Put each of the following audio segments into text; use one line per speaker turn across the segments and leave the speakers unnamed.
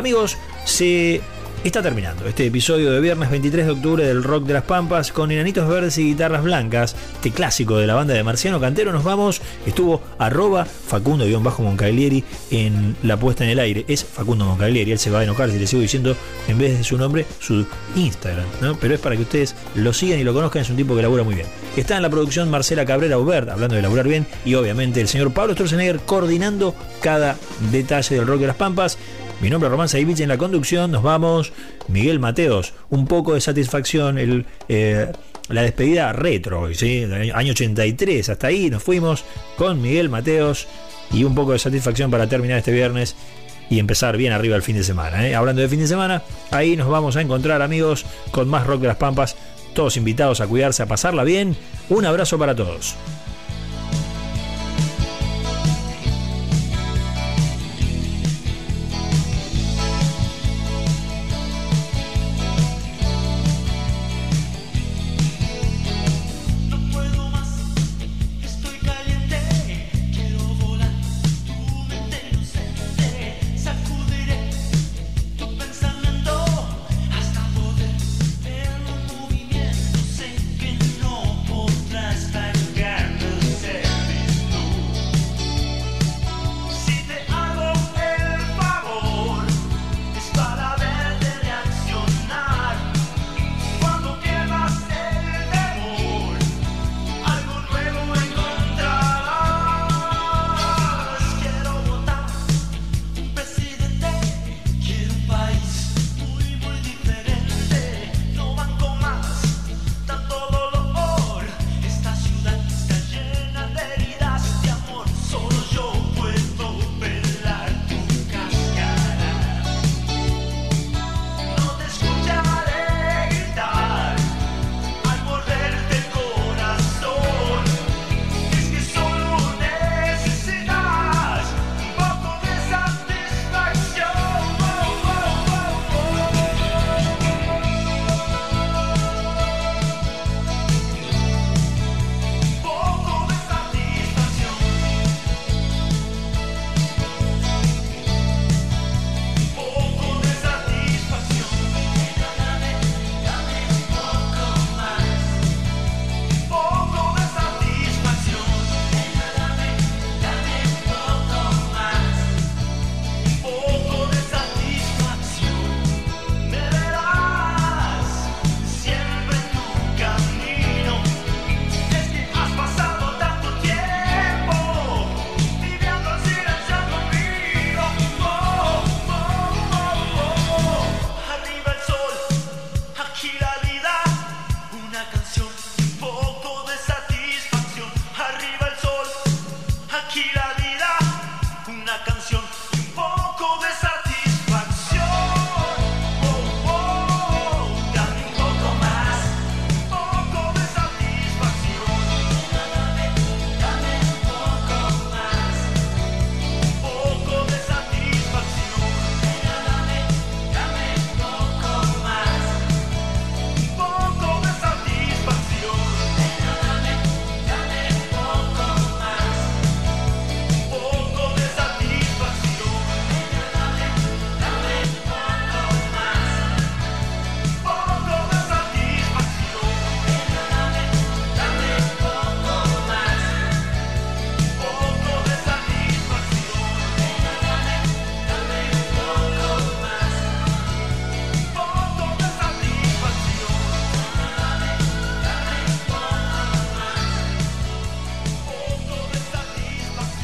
Amigos, se está terminando este episodio de viernes 23 de octubre del Rock de las Pampas con enanitos verdes y guitarras blancas, este clásico de la banda de Marciano Cantero. Nos vamos, estuvo arroba Facundo-Moncaglieri en la puesta en el aire. Es Facundo Moncaglieri, él se va a enojar si le sigo diciendo en vez de su nombre su Instagram, ¿no? Pero es para que ustedes lo sigan y lo conozcan, es un tipo que labura muy bien. Está en la producción Marcela Cabrera Aubert, hablando de laburar bien, y obviamente el señor Pablo Sturzenegger coordinando cada detalle del Rock de las Pampas. Mi nombre es Román Saivich en la conducción. Nos vamos. Miguel Mateos. Un poco de satisfacción. El, eh, la despedida retro, ¿sí? Año 83. Hasta ahí nos fuimos con Miguel Mateos. Y un poco de satisfacción para terminar este viernes y empezar bien arriba el fin de semana. ¿eh? Hablando de fin de semana, ahí nos vamos a encontrar, amigos, con más rock de las Pampas. Todos invitados a cuidarse, a pasarla bien. Un abrazo para todos.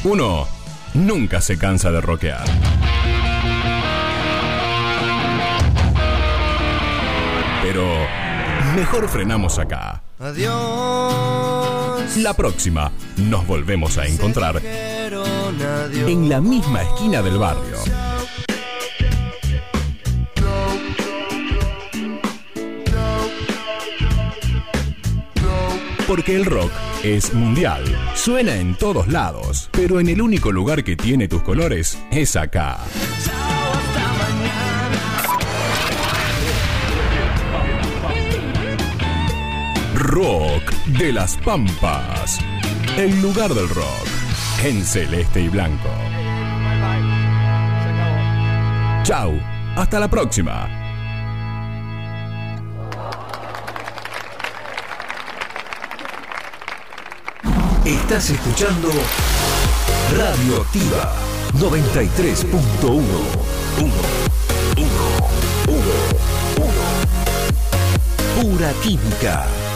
Uno nunca se cansa de rockear. Pero mejor frenamos acá.
Adiós.
La próxima nos volvemos a encontrar en la misma esquina del barrio. Porque el rock es mundial. Suena en todos lados, pero en el único lugar que tiene tus colores es acá. Rock de las Pampas. El lugar del rock. En celeste y blanco. Chau. Hasta la próxima.
Estás escuchando Radio Activa 93.1. 1, 1, 1, Pura Química.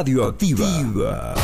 Radioactiva.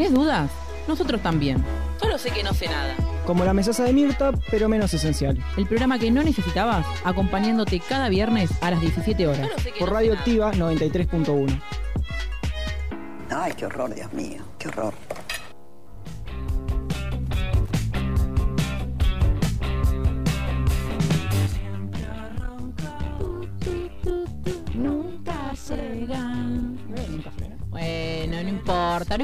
¿Tenés dudas? Nosotros también. Solo sé que no sé nada.
Como la mesaza de Mirta, pero menos esencial.
El programa que no necesitabas, acompañándote cada viernes a las 17 horas.
Por Radio Activa 93.1.
Ay, qué horror, Dios mío, qué horror.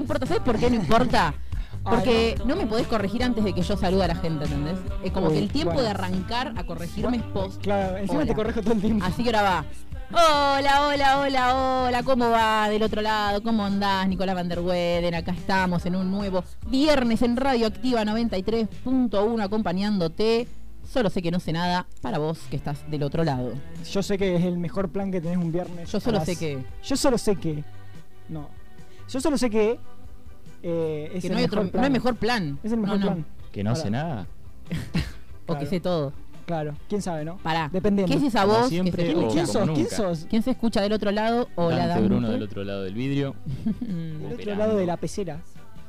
Importa. ¿Sabes por qué no importa? Porque no me podés corregir antes de que yo salude a la gente, ¿entendés? Es como
Uy,
que el tiempo
bueno.
de arrancar a corregirme es post.
Claro, encima
Hola.
te correjo todo el tiempo.
Así que ahora va. Hola, hola, hola, hola, ¿cómo va del otro lado? ¿Cómo andás, Nicolás Van der Weden? Acá estamos en un nuevo viernes en Radio Activa 93.1 acompañándote. Solo sé que no sé nada para vos que estás del otro lado.
Yo sé que es el mejor plan que tenés un viernes.
Yo solo
las-
sé que-
Yo solo sé que. No. Yo solo sé que. Eh, es
Que
el
no hay,
mejor
otro,
plan.
no hay mejor plan.
Es el mejor
No, no.
plan.
Que no
Ahora,
sé nada.
O que
Claro.
sé todo.
Claro, quién sabe, ¿no?
Pará.
Dependiendo.
¿Qué es esa
Como
voz?
siempre,
que se
o
escucha?
¿Quién
como
sos? ¿Quién
nunca.
sos?
¿Quién se escucha del otro lado? Hola,
Dante
Dante.
Bruno del otro lado del vidrio.
Del otro
Operando.
lado de la pecera.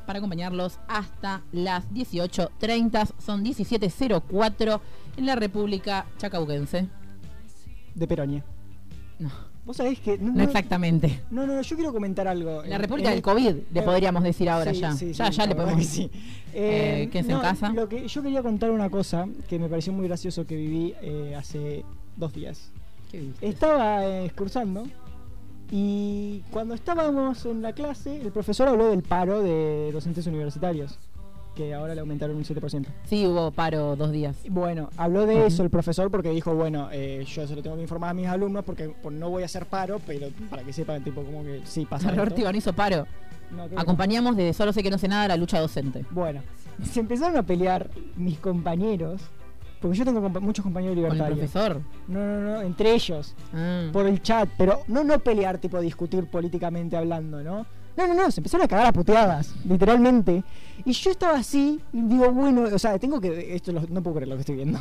para acompañarlos hasta las 18.30. Son 17.04 en la República Chacabuquense.
De Peronia.
No,
Vos sabés que. No,
no exactamente.
No, no, yo quiero comentar algo.
La
En-
República
en-
del COVID, le
eh,
podríamos decir ahora
sí,
ya.
sí,
ya,
sí,
ya le podemos
que sí. Eh,
quédense en casa.
Lo que yo quería contar una cosa que me pareció muy gracioso que viví eh, hace dos días.
¿Qué viste?
Estaba eh, excursando y cuando estábamos en la clase, el profesor habló del paro de docentes universitarios, que ahora le aumentaron un 7%.
Sí, hubo paro dos días.
Bueno, habló de eso el profesor porque dijo, bueno, eh, yo se lo tengo que informar a mis alumnos porque pues, no voy a hacer paro, pero para que sepan, tipo, como que sí pasa.
Ortigo no hizo paro.
No.
Acompañamos de Solo sé que no sé nada a la lucha docente.
Bueno, se empezaron a pelear mis compañeros, porque yo tengo compa- muchos compañeros
Con el
libertarios.
profesor.
No, no, no, entre ellos,
Ah.
por el chat, pero no no pelear, tipo discutir políticamente hablando, ¿no? No, no, no, se empezaron a cagar a puteadas, literalmente. Y yo estaba así, y digo, bueno, o sea, tengo que. Esto lo- no puedo creer lo que estoy viendo.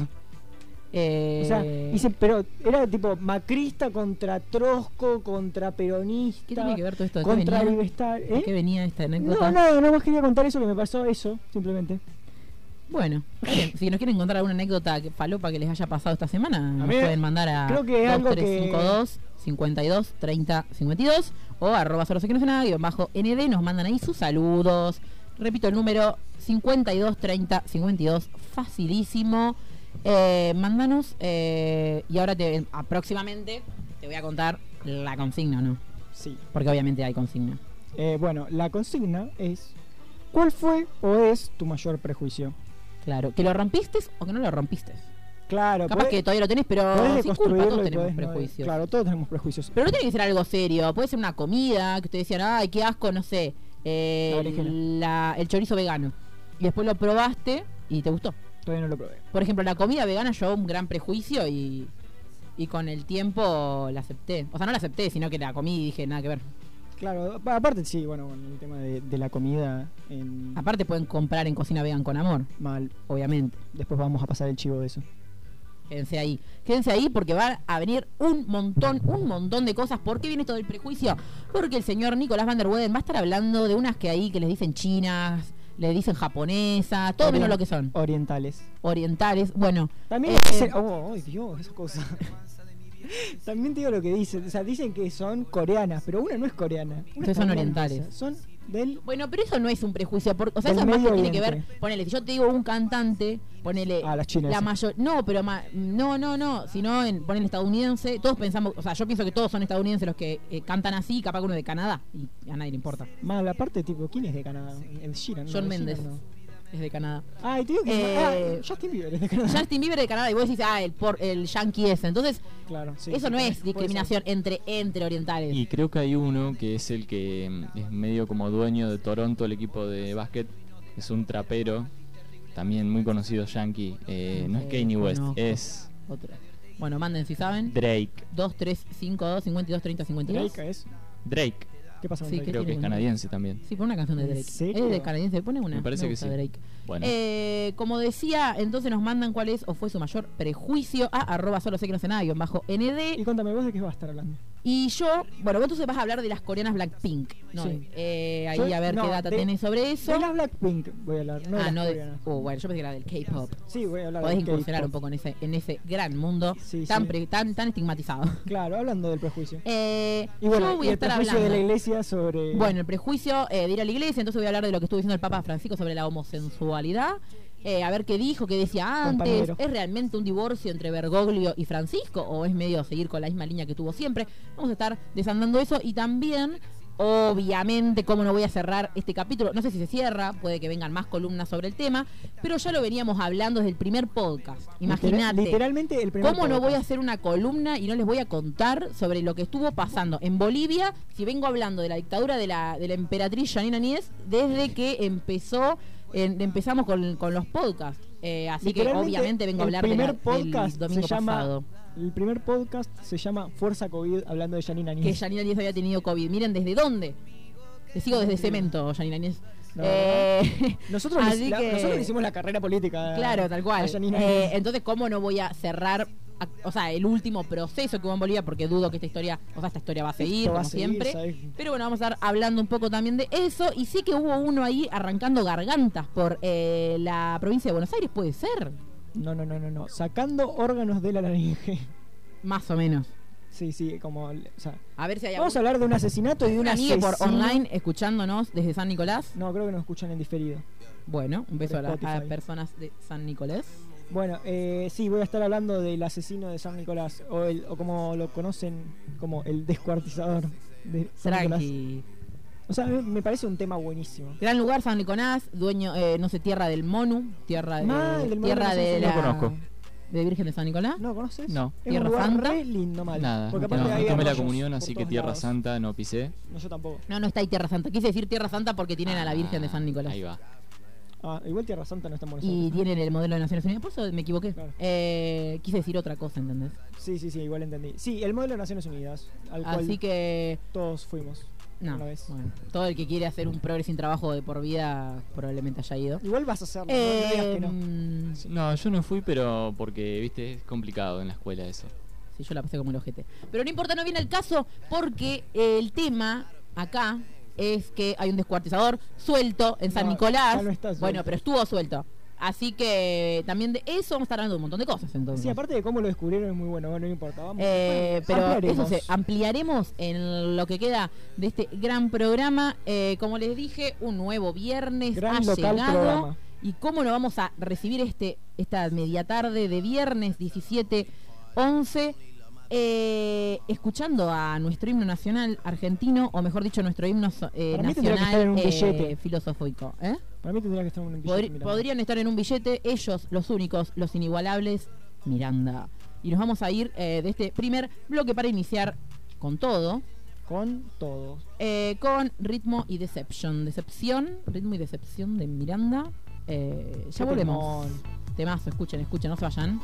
Eh,
O sea, hice- pero era tipo macrista contra Trosco, contra peronista.
¿Qué tiene que ver todo esto? ¿De qué
Contra
venía?
Libertad.
¿De
¿eh?
qué venía esta
No,
anécdota?
nada, no más quería contar eso que me pasó, eso, simplemente.
Bueno, si nos quieren contar alguna anécdota que falopa que les haya pasado esta semana, nos pueden mandar a
creo que es algo que-
2352 52 30 52 o arroba solo sé que no sé nada, guion bajo ND, nos mandan ahí sus saludos. Repito el número 52 30 52, facilísimo. Eh, mándanos eh, y ahora te, próximamente te voy a contar la consigna, ¿no?
Sí.
Porque obviamente hay consigna.
Eh, bueno, la consigna es: ¿Cuál fue o es tu mayor prejuicio?
Claro, que lo rompiste o que no lo rompiste.
Claro,
Capaz
podés-
que todavía lo tenés, pero sin culpa, todos tenemos
no-
prejuicios.
claro, todos tenemos prejuicios.
Pero no tiene que ser algo serio, puede ser una comida, que te decían, ay, qué asco, no sé, eh,
La
el chorizo vegano. Y después lo probaste y te gustó.
Todavía no lo probé.
Por ejemplo, la comida vegana yo un gran prejuicio y, y con el tiempo la acepté. O sea, no la acepté, sino que la comí y dije, nada que ver.
Claro, pa- aparte sí, bueno, con el tema de, de la comida en
Aparte pueden comprar en Cocina Vegan con Amor,
mal.
obviamente.
Después vamos a pasar el chivo de eso.
Quédense ahí. Quédense ahí porque va a venir un montón, un montón de cosas. ¿Por qué viene todo el prejuicio? Porque el señor Nicolás Van der Weyden va a estar hablando de unas que ahí que les dicen chinas, le dicen japonesa, todo menos lo que son.
Orientales.
Orientales. Bueno,
También
eh,
dicen, oh, ay, Dios, esa cosa. También te digo lo que dicen, o sea, dicen que son coreanas, pero una no es coreana. Una
son orientales.
Son del
Bueno, pero eso no es un prejuicio, porque, o sea, eso más que tiene que ver, ponele, si yo te digo un cantante, ponele
Ah, las chinas,
la
sí.
mayor, no, pero ma- no, no, no, sino en ponele estadounidense, todos pensamos, o sea, yo pienso que todos son estadounidenses los que eh, cantan así, capaz que uno de Canadá y a nadie le importa.
mal, aparte tipo, ¿quién es de Canadá? El Sheeran.
John
no,
Méndez
Sheeran no.
Es de Canadá.
Ay, te digo que
Eh,
ah, Justin Bieber es de Canadá.
Justin Bieber de Canadá y vos decís, ah, el por el yankee ese. Entonces,
Claro, sí,
eso
sí,
no es discriminación entre entre orientales.
Y creo que hay uno que es el que mm, es medio como dueño de Toronto, el equipo de básquet. Es un trapero, también muy conocido yankee. Eh, no es
Eh,
Kanye West, es
Otro. Bueno, manden si saben.
Drake.
2, 3, 5, 2, 52, 30,
ser.
52.
Drake es.
Drake,
¿Qué pasa con
Sí,
Drake?
¿qué
creo que es canadiense también.
Sí, pon una canción de
¿En
Drake.
serio?
Es de canadiense, pone una.
Me parece que sí.
Drake.
Bueno,
Eh, como decía, entonces nos mandan cuál es o fue su mayor prejuicio a arroba solo sé que no sé nada, guion bajo
Y
ND.
contame vos de qué vas a estar hablando.
Y yo, bueno, vos entonces vas a hablar de las coreanas Blackpink. ¿no?
Sí.
Eh, ahí
Yo-
a ver
no,
qué data
de-
tenés sobre eso.
De las Blackpink voy a hablar, no de
ah,
las
no de.
coreanas.
Oh, bueno, yo pensé que era del K-pop.
Sí, voy a hablar
Podés
del
incursionar un poco en ese, en ese gran mundo
Sí,
tan,
sí.
pre- tan, tan estigmatizado.
Claro, hablando del prejuicio.
Eh,
Y bueno,
yo voy
y
a
el
estar
prejuicio
hablando.
de la iglesia sobre.
Bueno, el prejuicio eh, de ir a la iglesia, entonces voy a hablar de lo que estuvo diciendo el Papa Francisco sobre la homosensualidad. Eh, a ver qué dijo, qué decía antes.
Compañero.
¿Es realmente un divorcio entre Bergoglio y Francisco o es medio seguir con la misma línea que tuvo siempre? Vamos a estar desandando eso y también, obviamente, cómo no voy a cerrar este capítulo. No sé si se cierra, puede que vengan más columnas sobre el tema, pero ya lo veníamos hablando desde el primer podcast. Imagínate.
Literalmente el primer.
¿Cómo no voy a
podcast.
hacer una columna y no les voy a contar sobre lo que estuvo pasando en Bolivia si vengo hablando de la dictadura de la, de la emperatriz Janine Aníez desde que empezó en- empezamos con, con los podcasts? Eh, así que obviamente vengo a hablar de la-
primer podcast
del domingo
se llama,
pasado.
El primer podcast se llama Fuerza COVID, hablando de Janine
Que
Aníez.
Janine Aníez había tenido COVID. Miren, ¿desde dónde? Te sigo desde cemento, Janine Aníez.
No,
Eh,
Nosotros, la-
que-
nosotros hicimos la carrera política.
Claro, tal cual. Eh, entonces, ¿cómo no voy a cerrar, o sea, el último proceso que hubo en Bolivia? Porque dudo que esta historia, o sea, esta historia va a seguir,
va
como
a seguir,
siempre. Pero bueno, vamos a estar hablando un poco también de eso. Y sí que hubo uno ahí arrancando gargantas por eh, la provincia de Buenos Aires, puede ser,
No, no, no, no, no. Sacando órganos de la laringe.
más o menos.
Sí, sí, como. O sea,
A ver si hay
vamos a hablar de un asesinato y de
un
una
por online escuchándonos desde San Nicolás.
No, creo que nos escuchan en diferido.
Bueno, un beso a, la- a
Spotify.
personas de San Nicolás.
Bueno, eh, sí, voy a estar hablando del asesino de San Nicolás, o, el, o como lo conocen, como el descuartizador de San Nicolás.
Tranqui.
O sea, me parece un tema buenísimo.
Gran lugar, San Nicolás, dueño, eh, no sé, tierra del Monu, tierra de,
Mal, del Monu
tierra
no sé
de la,
lo conozco.
de Virgen de San Nicolás.
¿No conoces?
No.
Es
Tierra
un lugar
Santa.
re lindo, mal.
nada.
Porque
No,
aparte
no
hay
tomé la comunión, así que Tierra
lados.
Santa no pisé.
No, yo tampoco.
No, no está ahí Tierra Santa. Quise decir Tierra Santa porque tienen a la Virgen de San Nicolás.
Ahí va.
Ah, igual Tierra Santa no está en Buenos
Y tienen el modelo de Naciones Unidas. Por eso me equivoqué.
Claro.
Eh, quise decir otra cosa, ¿entendés?
Sí, sí, sí, igual entendí. Sí, el modelo de Naciones Unidas, al
Así
cual
que.
todos fuimos.
No.
Una vez.
Bueno, todo el que quiere hacer un progreso sin trabajo de por vida probablemente haya ido.
Igual vas a hacerlo, no, no digas que no.
Eh,
No, yo no fui, pero porque, viste, es complicado en la escuela eso.
Sí, yo la pasé como el ojete. Pero no importa, no viene el caso porque el tema acá es que hay un descuartizador suelto en San
No,
Nicolás.
no está.
Bueno, pero estuvo suelto. Así que también de eso vamos a estar hablando de un montón de cosas entonces.
Sí, aparte de cómo lo descubrieron es muy bueno, bueno, no importa. Vamos,
Eh,
bueno,
pero
ampliaremos.
eso se ampliaremos en lo que queda de este gran programa. Eh, como les dije, un nuevo viernes
Gran
ha llegado.
programa.
¿Y cómo lo vamos a recibir este esta media tarde de viernes 17 11
eh, escuchando a nuestro himno nacional argentino, o mejor dicho, nuestro himno eh, nacional eh, filosófico.
Para mí tendría que estar en un billete.
Podrían estar en un billete, ellos, los únicos, los inigualables, Miranda. Y nos vamos a ir de este primer bloque para iniciar con todo,
Con todos.
eh, con ritmo y deception. Decepción, ritmo y decepción de Miranda. Ya volvemos.
temón.
Temazo, escuchen, escuchen, no se vayan.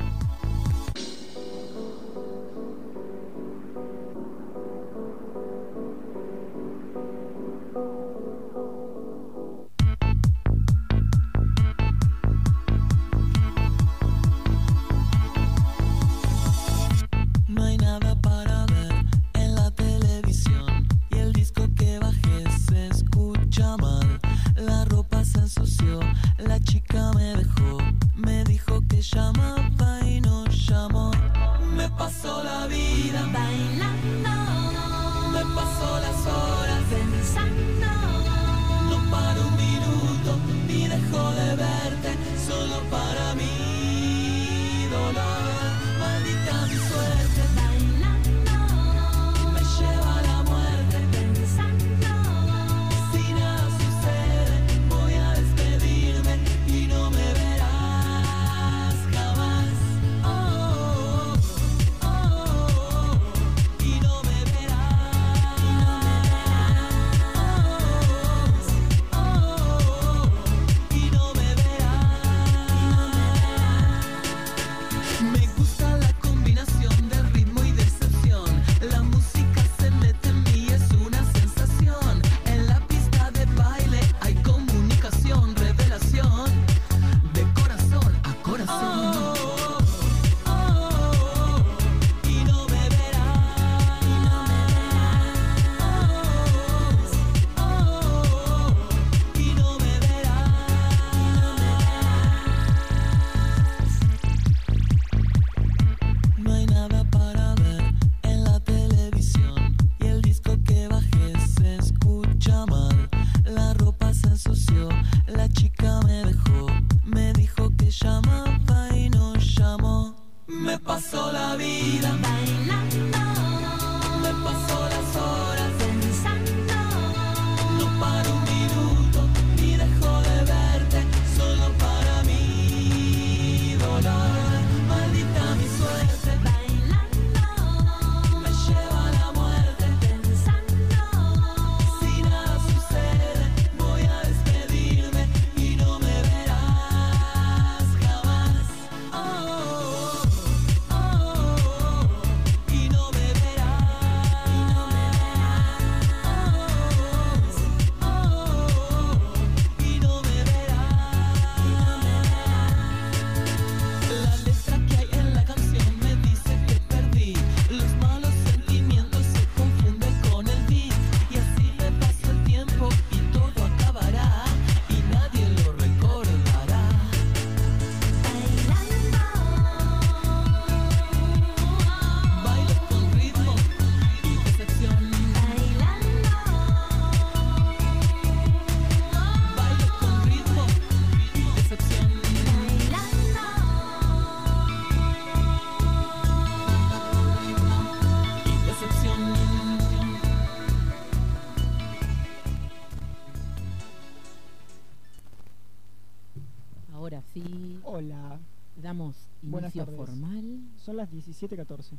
Las
17.14.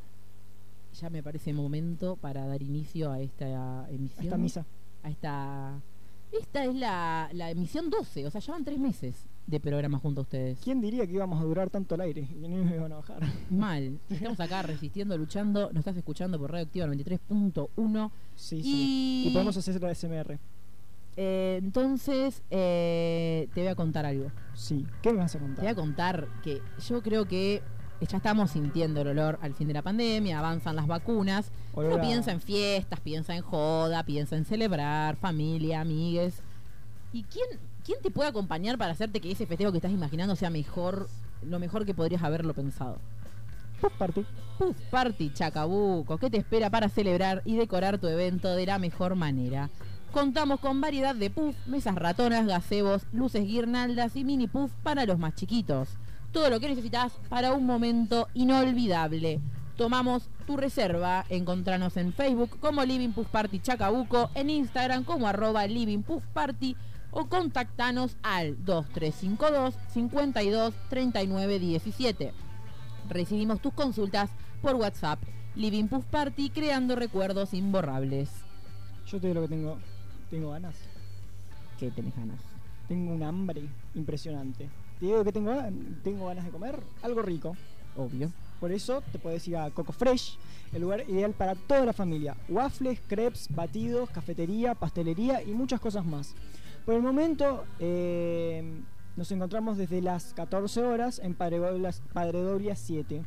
Ya me parece momento para dar inicio a esta emisión.
Esta misa.
A esta. Esta es la, la emisión 12, o sea, llevan tres meses de programa junto a ustedes.
¿Quién diría que íbamos a durar tanto al aire? Y no me iban a bajar.
Mal. Estamos acá resistiendo, luchando. Nos estás escuchando por Radio Activa 93.1.
Sí,
Y-
sí. Y podemos hacer la SMR.
Eh, entonces, eh, te voy a contar algo.
Sí. ¿Qué me vas a
Te voy a
contar?
contar que yo creo que ya estamos sintiendo el olor al fin de la pandemia, avanzan las vacunas. Uno piensa en fiestas, piensa en joda, piensa en celebrar, familia, amigues. ¿Y quién, quién te puede acompañar para hacerte que ese festejo que estás imaginando sea mejor, lo mejor que podrías haberlo pensado?
Puff Party.
Puff Party Chacabuco, ¿qué te espera para celebrar y decorar tu evento de la mejor manera? Contamos con variedad de puff, mesas ratonas, gazebos, luces guirnaldas y mini puff para los más chiquitos. Todo lo que necesitas para un momento inolvidable.
tomamos tu reserva. Encontranos en Facebook como Living Puff Party Chacabuco, en Instagram como arroba Living Puff Party o contactanos al 2352 52 39 17. Recibimos tus consultas por WhatsApp. Living Puff Party creando recuerdos imborrables.
Yo te digo lo que tengo. Tengo ganas.
¿Qué tenés ganas?
Tengo un hambre impresionante. Te digo que tengo, tengo ganas de comer algo rico.
Obvio.
Por eso te puedes ir a Coco Fresh, el lugar ideal para toda la familia. Waffles, crepes, batidos, cafetería, pastelería y muchas cosas más. Por el momento eh, nos encontramos desde las 14 horas en Padre Doria- Padre Doria 7.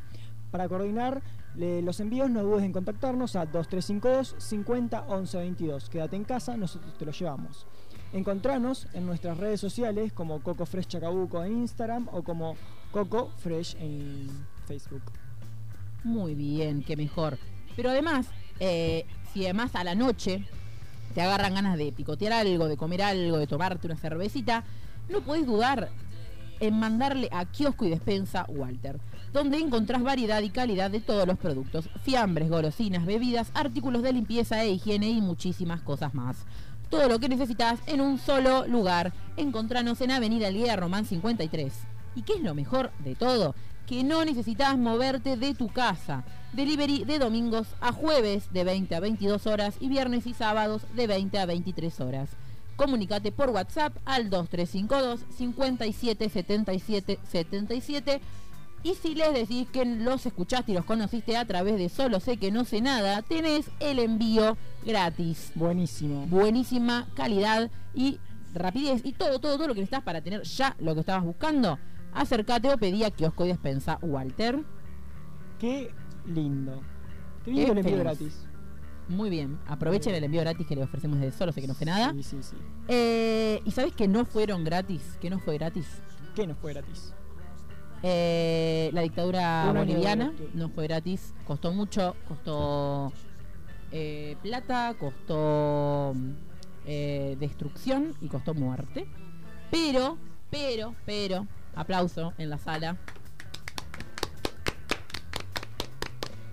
Para coordinar los envíos no dudes en contactarnos a 2352 50 11 22. Quédate en casa, nosotros te lo llevamos. Encontranos en nuestras redes sociales como Coco Fresh Chacabuco en Instagram o como Coco Fresh en Facebook.
Muy bien, qué mejor. Pero además, eh, si además a la noche te agarran ganas de picotear algo, de comer algo, de tomarte una cervecita, no podés dudar en mandarle a Kiosco y Despensa Walter, donde encontrás variedad y calidad de todos los productos, fiambres, golosinas, bebidas, artículos de limpieza e higiene y muchísimas cosas más. Todo lo que necesitas en un solo lugar. Encontranos en Avenida Elguera Román 53. ¿Y qué es lo mejor de todo? Que no necesitas moverte de tu casa. Delivery de domingos a jueves de 20 a 22 horas y viernes y sábados de 20 a 23 horas. Comunicate por WhatsApp al 2352 57 77 77 y si les decís que los escuchaste y los conociste a través de Solo sé que no sé nada, tenés el envío gratis.
Buenísimo.
Buenísima calidad y rapidez y todo, todo, todo lo que necesitas para tener ya lo que estabas buscando. Acércate o pedí a Kiosco y Despensa Walter.
Qué lindo. Qué que el envío gratis.
Muy bien, aprovechen el envío gratis que le ofrecemos de Solo sé que no sé nada.
Sí, sí, sí.
Eh, ¿Y sabes que no fueron gratis? Que no fue gratis.
¿Qué no fue gratis?
Eh, la dictadura boliviana no fue gratis, costó mucho, costó eh, plata, costó eh, destrucción y costó muerte. Pero, pero, pero, aplauso en la sala.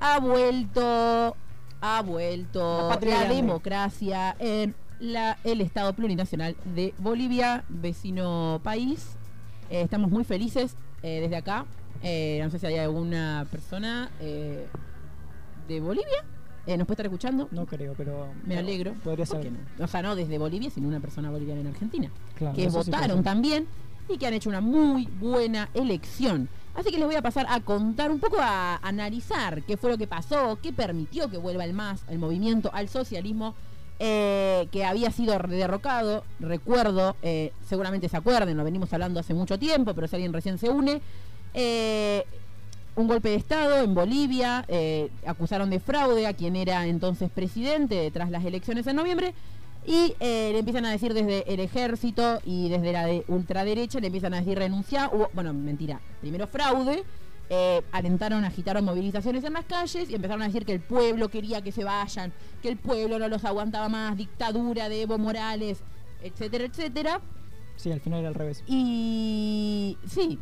Ha vuelto, ha vuelto
La
democracia en la, el Estado plurinacional de Bolivia, vecino país. Eh, estamos muy felices eh, desde acá. Eh, no sé si hay alguna persona eh, de Bolivia. Eh, ¿Nos puede estar escuchando?
No creo, pero.
Me alegro.
Podría
¿Por
ser.
no? O sea, no desde Bolivia, sino una persona boliviana en Argentina.
Claro,
que
sí
votaron también y que han hecho una muy buena elección. Así que les voy a pasar a contar un poco, a analizar qué fue lo que pasó, qué permitió que vuelva el MAS, el movimiento al socialismo, eh, que había sido derrocado. Recuerdo, eh, seguramente se acuerden, lo venimos hablando hace mucho tiempo, pero si alguien recién se une. eh, un golpe de Estado en Bolivia, acusaron de fraude a quien era entonces presidente tras las elecciones en noviembre y le empiezan a decir desde el ejército y desde la de ultraderecha, le empiezan a decir renunciar, bueno, mentira, primero fraude, eh, alentaron, agitaron movilizaciones en las calles y empezaron a decir que el pueblo quería que se vayan, que el pueblo no los aguantaba más, dictadura de Evo Morales, etcétera, etcétera.
Sí, al final era al revés.
Y sí,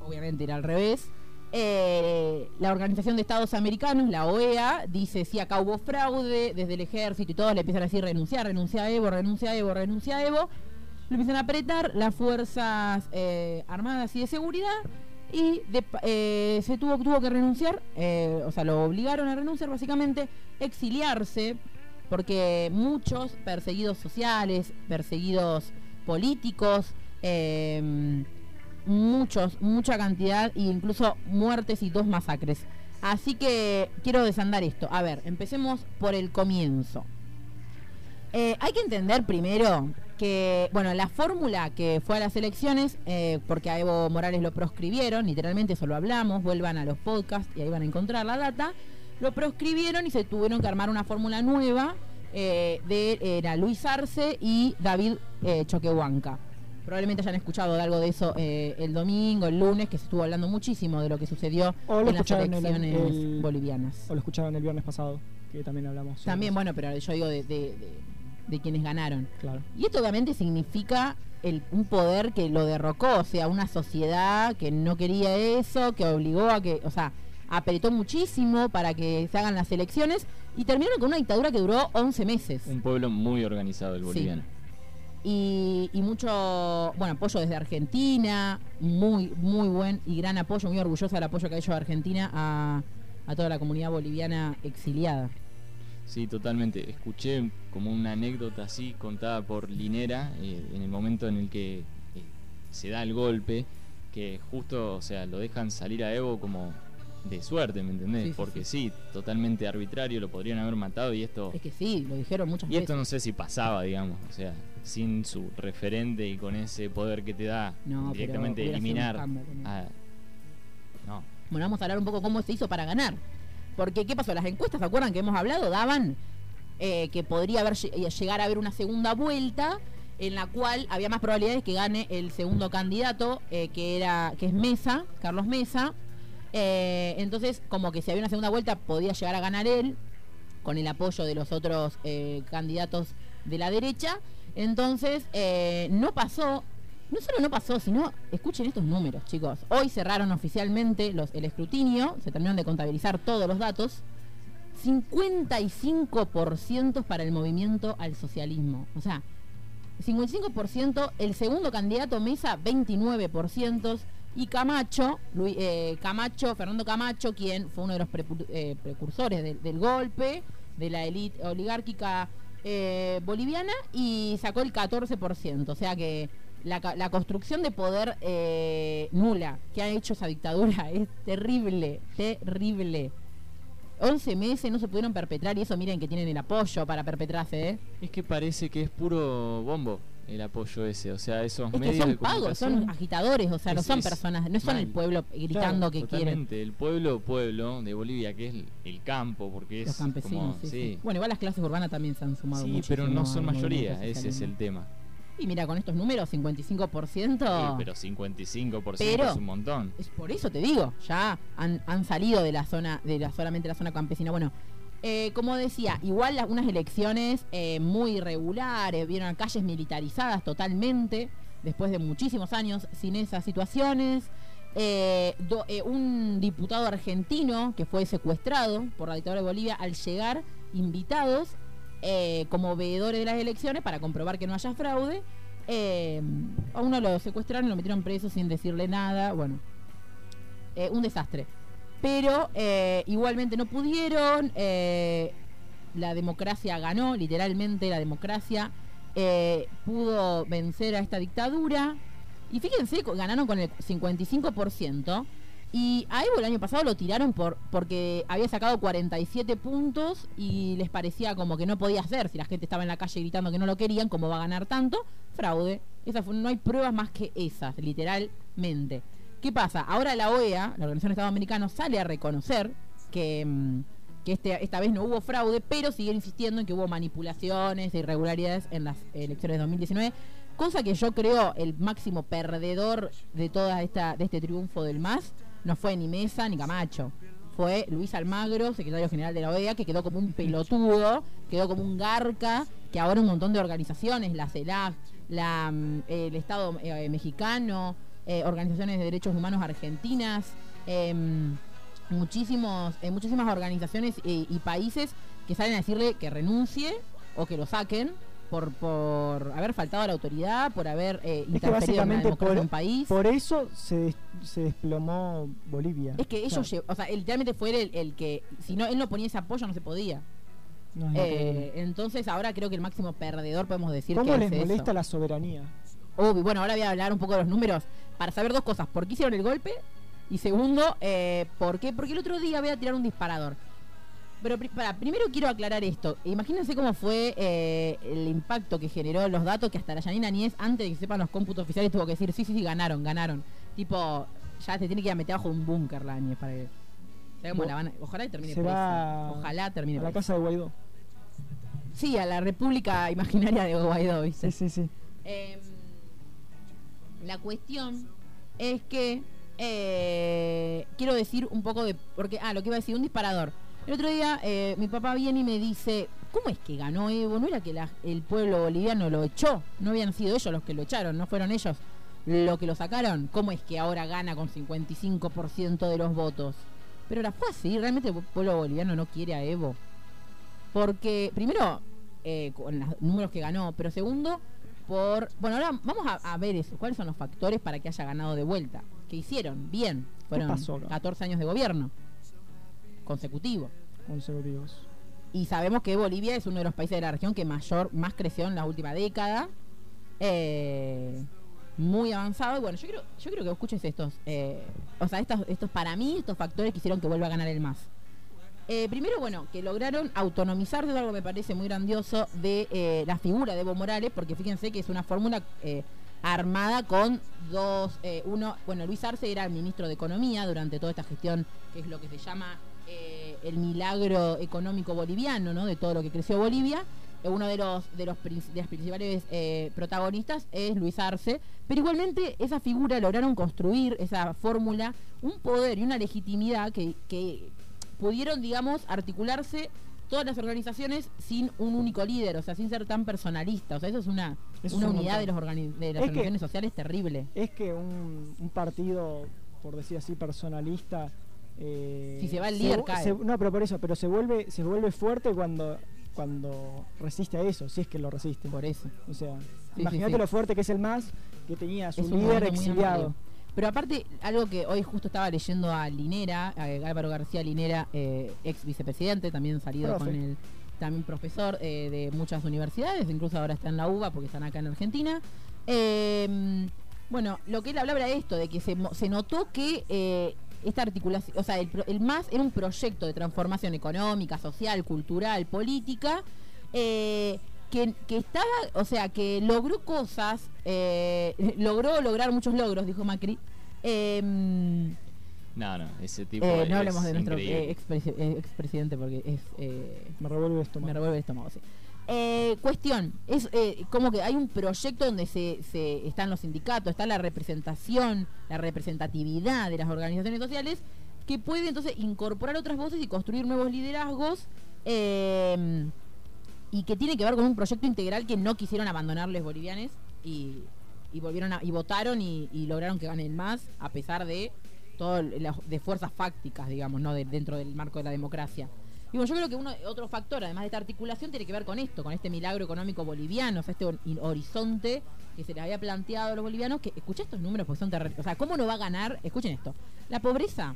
obviamente era al revés. Eh, la Organización de Estados Americanos, la OEA, dice si acá hubo fraude desde el ejército y todos le empiezan a decir renunciar, renuncia a Evo, renuncia a Evo, renuncia a Evo. Lo empiezan a apretar las fuerzas eh, armadas y de seguridad y de eh, se tuvo, tuvo que renunciar, eh, o sea, lo obligaron a renunciar básicamente, exiliarse, porque muchos perseguidos sociales, perseguidos políticos, eh, muchos, mucha cantidad e incluso muertes y dos masacres. Así que quiero desandar esto. A ver, empecemos por el comienzo. Eh, hay que entender primero que, bueno, la fórmula que fue a las elecciones, eh, porque a Evo Morales lo proscribieron, literalmente eso lo hablamos, vuelvan a los podcasts y ahí van a encontrar la data, lo proscribieron y se tuvieron que armar una fórmula nueva eh, de era Luis Arce y David eh, Choquehuanca. Probablemente hayan escuchado de algo de eso el domingo, el lunes, que se estuvo hablando muchísimo de lo que sucedió
O lo
en las
el-
elecciones
el-
bolivianas.
O lo escucharon el viernes pasado, que también hablamos.
También, bueno, pero yo digo de, de- de- de quienes ganaron.
Claro.
Y esto obviamente significa el, un poder que lo derrocó, o sea, una sociedad que no quería eso, que obligó a que, o sea, apretó muchísimo para que se hagan las elecciones y terminaron con una dictadura que duró 11 meses.
Un pueblo muy organizado el
Sí.
boliviano.
Y, y mucho, bueno, apoyo desde Argentina, muy, muy buen y gran apoyo, muy orgullosa del apoyo que ha hecho Argentina a, a toda la comunidad boliviana exiliada.
Sí, totalmente. Escuché como una anécdota así contada por Linera eh, en el momento en el que eh, se da el golpe, que justo, o sea, lo dejan salir a Evo como de suerte, ¿me entendés?
Sí, sí,
Porque sí. totalmente arbitrario, lo podrían haber matado y esto...
Es que sí, lo dijeron muchas
Y esto no sé si pasaba, digamos, o sea, sin su referente y con ese poder que te da
No,
directamente eliminar a... No,
Bueno, vamos a hablar un poco cómo se hizo para ganar. Porque, ¿qué pasó? Las encuestas, ¿se acuerdan que hemos hablado? Daban eh, que podría eh, llegar a haber una segunda vuelta en la cual había más probabilidades que gane el segundo candidato, eh, que era que es Mesa, Carlos Mesa. Entonces, como que si había una segunda vuelta, podía llegar a ganar él, con el apoyo de los otros candidatos de la derecha. Entonces, no pasó. No solo no pasó, sino, escuchen estos números, chicos. Hoy cerraron oficialmente el escrutinio, se terminaron de contabilizar todos los datos. 55% para el movimiento al socialismo. O sea, 55%, el segundo candidato Mesa 29% y Camacho, eh, Camacho, Fernando Camacho, quien fue uno de los eh, precursores del- del golpe, de la élite oligárquica eh, boliviana y sacó el 14%. O sea que la, la construcción de poder eh, nula que ha hecho esa dictadura es terrible, terrible. 11 meses no se pudieron perpetrar y eso miren que tienen el apoyo para perpetrarse, ¿eh?
es que parece que es puro bombo el apoyo ese, o sea, esos
Es que
medios
son
de
pagos, son agitadores, o sea, no son personas, no son el pueblo gritando que quieren.
El pueblo, pueblo de Bolivia, que es el, el campo, porque
Los
es
campesinos,
como,
sí,
sí,
sí. Bueno, igual las clases urbanas también se han sumado
Sí, pero no son mayoría, ese es el tema.
Y mira, con estos números, 55%...
Sí, pero 55%
Pero-
es un montón.
Es por eso te digo, ya han, han salido de la zona, de la solamente la zona campesina. Bueno, eh, como decía, igual las, unas elecciones eh, muy irregulares, vieron calles militarizadas totalmente, después de muchísimos años sin esas situaciones. Eh, do- eh, un diputado argentino que fue secuestrado por la dictadura de Bolivia al llegar invitados eh, como veedores de las elecciones para comprobar que no haya fraude. Eh, a uno lo secuestraron y lo metieron preso sin decirle nada. Bueno, eh, un desastre. Pero igualmente no pudieron. la democracia ganó, literalmente la democracia pudo vencer a esta dictadura. Y fíjense, ganaron con el 55%. Y a Evo el año pasado lo tiraron por porque había sacado 47 puntos y les parecía como que no podía hacer. Si la gente estaba en la calle gritando que no lo querían, ¿cómo va a ganar tanto? Fraude. Esa fue- no hay pruebas más que esas, literalmente. ¿Qué pasa? Ahora la OEA, la Organización de Estados Americanos, sale a reconocer que, mm, que este, esta vez no hubo fraude, pero siguen insistiendo en que hubo manipulaciones e irregularidades en las elecciones de 2019, cosa que yo creo el máximo perdedor de toda esta de este triunfo del MAS no fue ni Mesa ni Camacho. Fue Luis Almagro, secretario general de la OEA, que quedó como un pelotudo, quedó como un garca, que ahora un montón de organizaciones, la CELAC, la, mm, el Estado eh, mexicano, eh, organizaciones de derechos humanos argentinas, em, muchísimos, eh, muchísimas organizaciones y países que salen a decirle que renuncie o que lo saquen por, por haber faltado a la autoridad, por haber eh,
Es que
en
por,
de un país.
por eso se, se desplomó Bolivia.
es que ellos, lle- o sea, él literalmente fue el, el que, si no él no ponía ese apoyo no se podía.
no
Eh, entonces ahora creo que el máximo perdedor podemos decir
¿Cómo
que
les
es
molesta
eso.
la soberanía?
Obvio, bueno, ahora voy a hablar un poco de los números para saber dos cosas. ¿Por qué hicieron el golpe? Y segundo, eh, ¿por qué? Porque el otro día voy a tirar un disparador. Pero para, primero quiero aclarar esto. Imagínense cómo fue eh, el impacto que generó los datos que hasta la Yanina Nies, antes de que sepan los cómputos oficiales, tuvo que decir, sí, sí, sí, ganaron, ganaron. Tipo, ya se tiene que ir a meter bajo un búnker la Nies para que... ¿sabe cómo
Bo-
la van a- Ojalá termine presa. Ojalá termine
a la
presa.
casa de Guaidó.
Sí, a la república imaginaria de Guaidó, ¿viste?
Sí, sí, sí.
Em, la cuestión es que eh, quiero decir un poco de. Porque, ah, lo que iba a decir, un disparador. El otro día eh, mi papá viene y me dice: ¿Cómo es que ganó Evo? ¿No era que la- el pueblo boliviano lo echó? ¿No habían sido ellos los que lo echaron? ¿No fueron ellos los que lo sacaron? ¿Cómo es que ahora gana con 55% de los votos? Pero ahora fue así, realmente el pueblo boliviano no quiere a Evo. Porque, primero, eh, con los números que ganó, pero segundo, por... Bueno, ahora vamos a, a ver eso. ¿Cuáles son los factores para que haya ganado de vuelta? ¿Qué hicieron? Bien. Fueron
pasó acá?
14 años de gobierno consecutivo.
consecutivos.
Y sabemos que Bolivia es uno de los países de la región que mayor, más creció en la última década. Eh, muy avanzado. Y bueno, yo creo, yo creo que escuches estos, eh, o sea, estos, estos para mí, estos factores que hicieron que vuelva a ganar el MAS. Eh, primero, bueno, que lograron autonomizar de algo que me parece muy grandioso de eh, la figura de Evo Morales, porque fíjense que es una fórmula eh, armada con dos, uno, bueno, Luis Arce era el ministro de Economía durante toda esta gestión, que es lo que se llama eh, el milagro económico boliviano, ¿no? De todo lo que creció Bolivia. Eh, Uno de los de los de principales eh, protagonistas es Luis Arce, pero igualmente esa figura lograron construir esa fórmula, un poder y una legitimidad que, que pudieron, digamos, articularse todas las organizaciones sin un único líder, o sea, sin ser tan personalista. O sea, eso es una,
Eso
una
es un
unidad de, los organi- de las
Es que-
organizaciones sociales terrible.
Es que un, un partido, por decir así, personalista. Eh,
Si se va el líder, cae.
se- no, pero por eso, pero se vuelve, se vuelve fuerte cuando, cuando resiste a eso, si es que lo resiste.
Por eso.
O sea,
sí,
imagínate
sí.
lo fuerte que es el MAS, que tenía su
Es
líder exiliado.
Pero aparte, algo que hoy justo estaba leyendo a Linera, a Álvaro García Linera, eh, ex vicepresidente, también salido
Profe.
con el también profesor eh, de muchas universidades, incluso ahora está en la UBA porque están acá en Argentina. Eh, bueno, lo que él hablaba era esto, de que se, se notó que esta articulación, o sea, el, pro- el MAS era un proyecto de transformación económica, social, cultural, política, eh, que, que estaba, o sea, que logró cosas, eh, logró lograr muchos logros, dijo Macri. Eh,
No, no, ese tipo
eh, no hablemos de nuestro eh, eh, expresidente porque es... eh,
Me revuelve el estómago.
me revuelve el estómago, sí. Eh, cuestión, es eh, como que hay un proyecto donde se, están los sindicatos, está la representación, la representatividad de las organizaciones sociales, que puede entonces incorporar otras voces y construir nuevos liderazgos, eh, y que tiene que ver con un proyecto integral que no quisieron abandonarles bolivianes y, volvieron y votaron y, lograron que ganen más a pesar de todo de fuerzas fácticas, digamos, no De- dentro del marco de la democracia. Y bueno, yo creo que otro factor, además de esta articulación, tiene que ver con esto, con este milagro económico boliviano, o sea, este hor- horizonte que se les había planteado a los bolivianos, que escuché estos números porque son terribles. O sea, ¿cómo no va a ganar? Escuchen esto. La pobreza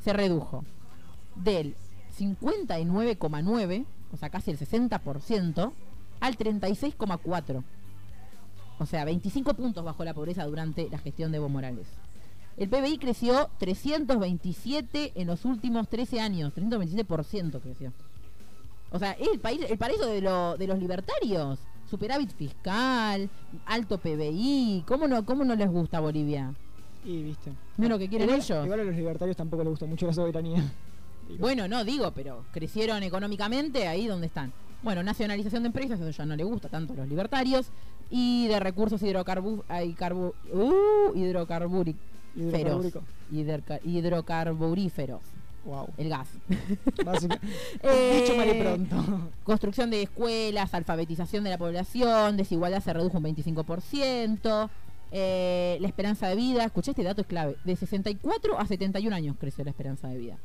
se redujo del 59,9, o sea, casi el 60%, al 36,4. O sea, 25 puntos bajó la pobreza durante la gestión de Evo Morales. El PBI creció 327 en los últimos 13 años, 327% creció. O sea, es el país, el paraíso de, lo- de los libertarios. Superávit fiscal, alto PBI. ¿Cómo no, cómo no les gusta Bolivia?
Y viste.
¿No es lo que quieren
igual,
ellos?
Igual a los libertarios tampoco les gusta mucho la soberanía. Digo,
Bueno, no digo, pero crecieron económicamente ahí donde están. Bueno, nacionalización de empresas, eso ya no le gusta tanto a los libertarios. Y de recursos hidrocarbu ay, carbu- uh, hidrocarburíferos.
Hidrocarbúrico.
Hidroca- hidrocarburíferos.
Wow.
El gas. Eh,
Dicho mal y pronto.
Construcción de escuelas, alfabetización de la población, desigualdad se redujo un 25%. eh, la esperanza de vida, escuché este dato es clave, de 64 a 71 años creció la esperanza de vida.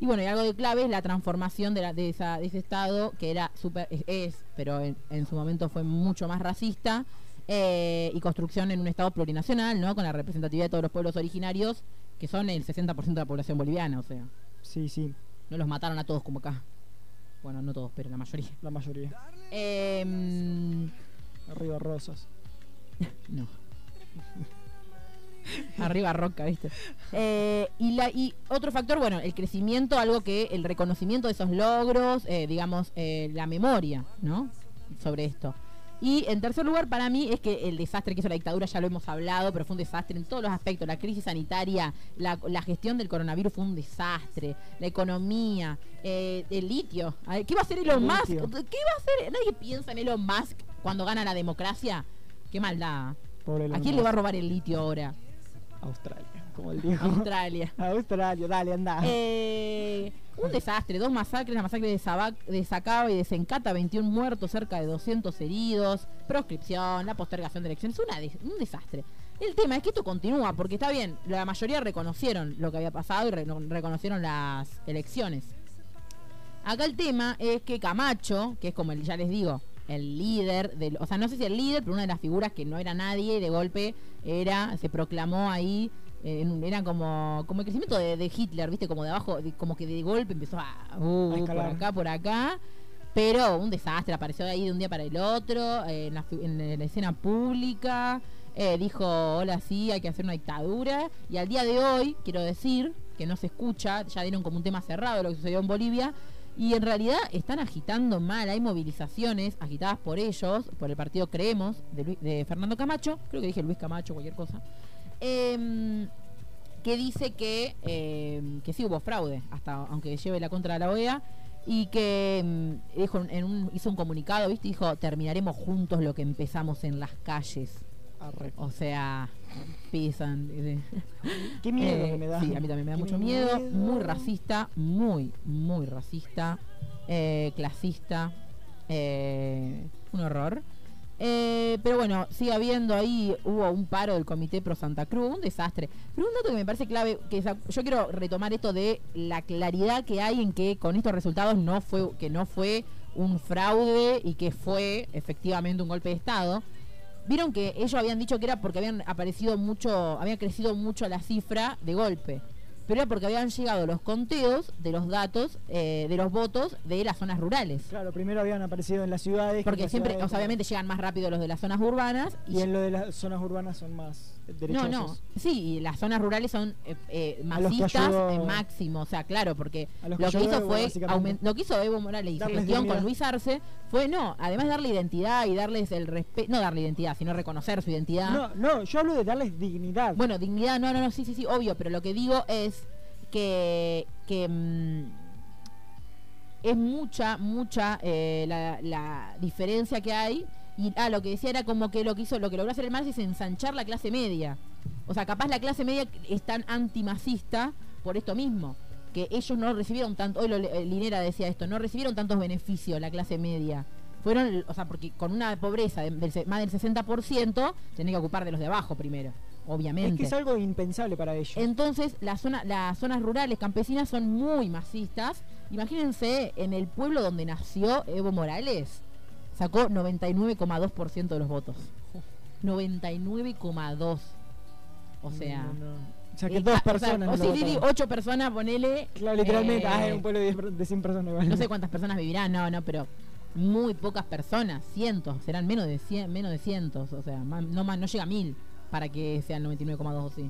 Y bueno, y algo de clave es la transformación de, la- de, esa- de ese estado que era super, es, es, pero en, en su momento fue mucho más racista, eh, y construcción en un estado plurinacional, ¿no? Con la representatividad de todos los pueblos originarios, que son el 60% de la población boliviana, o sea,
Sí, sí,
no los mataron a todos como acá. Bueno, no todos, pero la mayoría.
la mayoría.
Em,
Arriba rosas.
no. Arriba roca, ¿viste? Eh, y, la, y otro factor, bueno, el crecimiento, algo que el reconocimiento de esos logros, eh, digamos, eh, la memoria, ¿no? Sobre esto. Y en tercer lugar, para mí, es que el desastre que hizo la dictadura, ya lo hemos hablado, pero fue un desastre en todos los aspectos. La crisis sanitaria, la, la gestión del coronavirus fue un desastre. La economía, eh, el litio. ¿Qué va a hacer Elon
El
Musk?
litio.
¿Qué va a hacer? Nadie piensa en Elon Musk cuando gana la democracia. Qué maldad.
Pobre
¿A quién le va a robar el litio ahora?
Australia, como el dijo.
Australia.
Australia, dale, anda.
Eh, un desastre, dos masacres, la masacre de, Sabac, de Sacaba y de Sencata, 21 muertos, cerca de 200 heridos, proscripción, la postergación de elecciones, una un desastre. El tema es que esto continúa, porque está bien, la mayoría reconocieron lo que había pasado y re- reconocieron las elecciones. Acá el tema es que Camacho, que es como el, ya les digo, el líder, del, o sea, no sé si el líder, pero una de las figuras que no era nadie de golpe era, se proclamó ahí, era como, como el crecimiento de, de Hitler, viste, como de abajo, de- como que de golpe empezó a, uh,
A
por acá, por acá. Pero un desastre, apareció ahí de un día para el otro, eh, en, la, en la escena pública, eh, dijo, hola, sí, hay que hacer una dictadura. Y al día de hoy, quiero decir, que no se escucha, ya dieron como un tema cerrado lo que sucedió en Bolivia, y en realidad están agitando mal, hay movilizaciones agitadas por ellos, por el partido Creemos, de, Luis- de Fernando Camacho, creo que dije Luis Camacho, cualquier cosa, em, que dice que, em, que sí hubo fraude, hasta aunque lleve la contra de la OEA, y que em, dijo en un, hizo un comunicado, ¿viste? Dijo, terminaremos juntos lo que empezamos en las calles.
Arre.
O sea, pisan. eh,
Qué miedo
eh,
que me da.
Sí, a mí también me da mucho miedo.
miedo.
Muy racista, muy, muy racista, eh, clasista, eh, un horror. Eh, pero bueno, sigue habiendo ahí, hubo un paro del Comité Pro Santa Cruz, un desastre. Pero un dato que me parece clave, que yo quiero retomar esto de la claridad que hay en que con estos resultados no fue, que no fue un fraude y que fue efectivamente un golpe de Estado. Vieron que ellos habían dicho que era porque habían aparecido mucho, había crecido mucho la cifra de golpe. Pero era porque habían llegado los conteos de los datos, eh, de los votos de las zonas rurales.
Claro, primero habían aparecido en las ciudades.
Porque siempre,
ciudades
o sea, obviamente llegan más rápido los de las zonas urbanas.
Y en lo de las zonas urbanas son más derechosos.
no, sí, las zonas rurales son eh, eh, masistas
ayudó-
en máximo, o sea, claro, porque lo que, hizo
Evo,
fue lo que hizo Evo Morales y
Darles
gestión con. Luis Arce fue no, además de darle identidad y darles el respeto, no darle identidad, sino reconocer su identidad.
No, no, yo hablo de darles dignidad.
Bueno, dignidad, no, no, no, sí, sí, sí, obvio, pero lo que digo es que, que mm, es mucha, mucha eh, la, la diferencia que hay. Y ah, lo que decía era como que lo que hizo, lo que logró hacer el MAS es ensanchar la clase media. O sea, capaz la clase media es tan antimacista por esto mismo. Que ellos no recibieron tanto, hoy lo, eh, Linera decía esto, no recibieron tantos beneficios la clase media. Fueron, o sea, porque con una pobreza de- del más del 60%, tienen que ocupar de los de abajo primero, obviamente.
es que es algo impensable para ellos.
Entonces, la zona, las zonas rurales campesinas son muy masistas. Imagínense, en el pueblo donde nació Evo Morales, sacó 99,2% de los votos. 99,2. O sea...
No, no, no. O sea, que
eh,
dos
ah, o sea,
personas.
o
votaron.
ocho personas, ponele.
Claro, literalmente.
eh,
ah, un pueblo de, 10 per- de 100 personas. igual.
no sé cuántas personas vivirán, no, no, pero muy pocas personas, cientos, serán menos de 100, menos de cientos, o sea, más- no más, no llega a mil para que sean 99,2 o sí.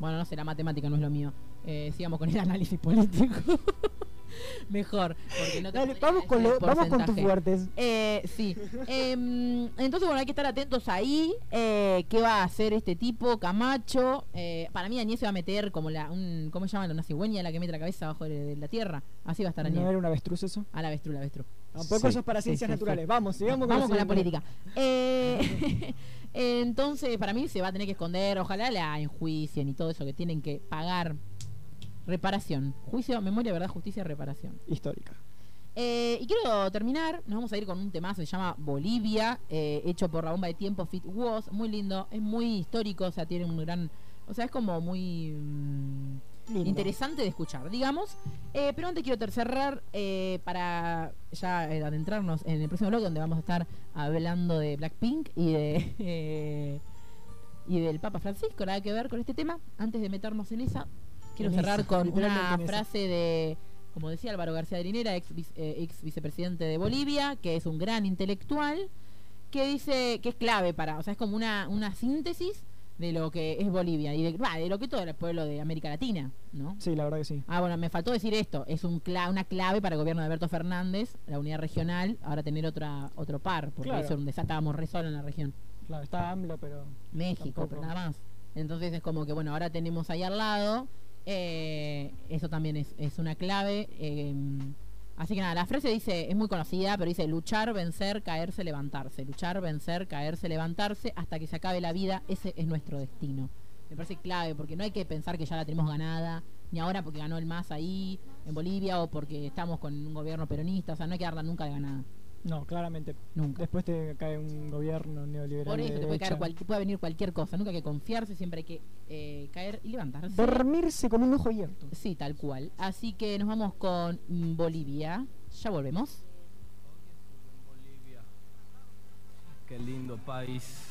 Bueno, no sé, la matemática no es lo mío. Eh, sigamos con el análisis político. Mejor, porque no te
Dale, vamos con, lo, vamos con tus fuertes.
Eh, sí. Em, entonces, bueno, hay que estar atentos ahí. Eh, ¿Qué va a hacer este tipo? Camacho. Eh, para mí, Añez se va a meter como la. Un, ¿Cómo se llama? Una cigüeña la que mete la cabeza abajo de, de la tierra. Así va a estar Añez.
¿No era un avestruz eso?
A la avestruz, la avestruz.
Tampoco
Sí.
eso es para ciencias
sí,
naturales.
sí.
Vamos, sigamos
Vamos con la política. Eh, entonces, para mí se va a tener que esconder. Ojalá la enjuicien y todo eso que tienen que pagar. Reparación. Juicio, memoria, verdad, justicia, reparación.
Histórica.
Eh, y quiero terminar, nos vamos a ir con un temazo que se llama Bolivia, eh, hecho por la bomba de tiempo Fit Was, muy lindo, es muy histórico, o sea, tiene un gran, o sea, es como muy mm, interesante de escuchar, digamos. Eh, pero antes quiero cerrar para ya adentrarnos en el próximo blog donde vamos a estar hablando de Blackpink y de y del Papa Francisco, nada que ver con este tema. Antes de meternos en esa, quiero cerrar con una frase de, como decía Álvaro García de Linera, ex, eh, ex vicepresidente de Bolivia, que es un gran intelectual, que dice que es clave para, o sea, es como una, una síntesis de lo que es Bolivia y de, bah, de lo que todo el pueblo de América Latina, ¿no?
Sí, la verdad que sí.
Ah, bueno, me faltó decir esto. Es un cla- una clave para el gobierno de Alberto Fernández, la unidad regional, ahora tener otra otro par, porque
Claro.
eso estábamos re solo en la región.
Claro, está AMLO, pero.
México,
Tampoco.
pero nada más. Entonces es como que, bueno, ahora tenemos ahí al lado. Eh, eso también es, es una clave. eh, así que nada, la frase dice, es muy conocida, pero dice luchar, vencer, caerse, levantarse. Luchar, vencer, caerse, levantarse hasta que se acabe la vida. Ese es nuestro destino. Me parece clave porque no hay que pensar que ya la tenemos ganada, ni ahora porque ganó el MAS ahí en Bolivia o porque estamos con un gobierno peronista. O sea, no hay que darla nunca de ganada.
No, claramente.
Nunca.
Después te cae un gobierno neoliberal.
Por eso
de
te puede, caer cual- puede venir cualquier cosa. Nunca hay que confiarse, siempre hay que eh, caer y levantarse.
Dormirse con un ojo abierto.
Sí, tal cual. Así que nos vamos con Bolivia. Ya volvemos.
Qué lindo país.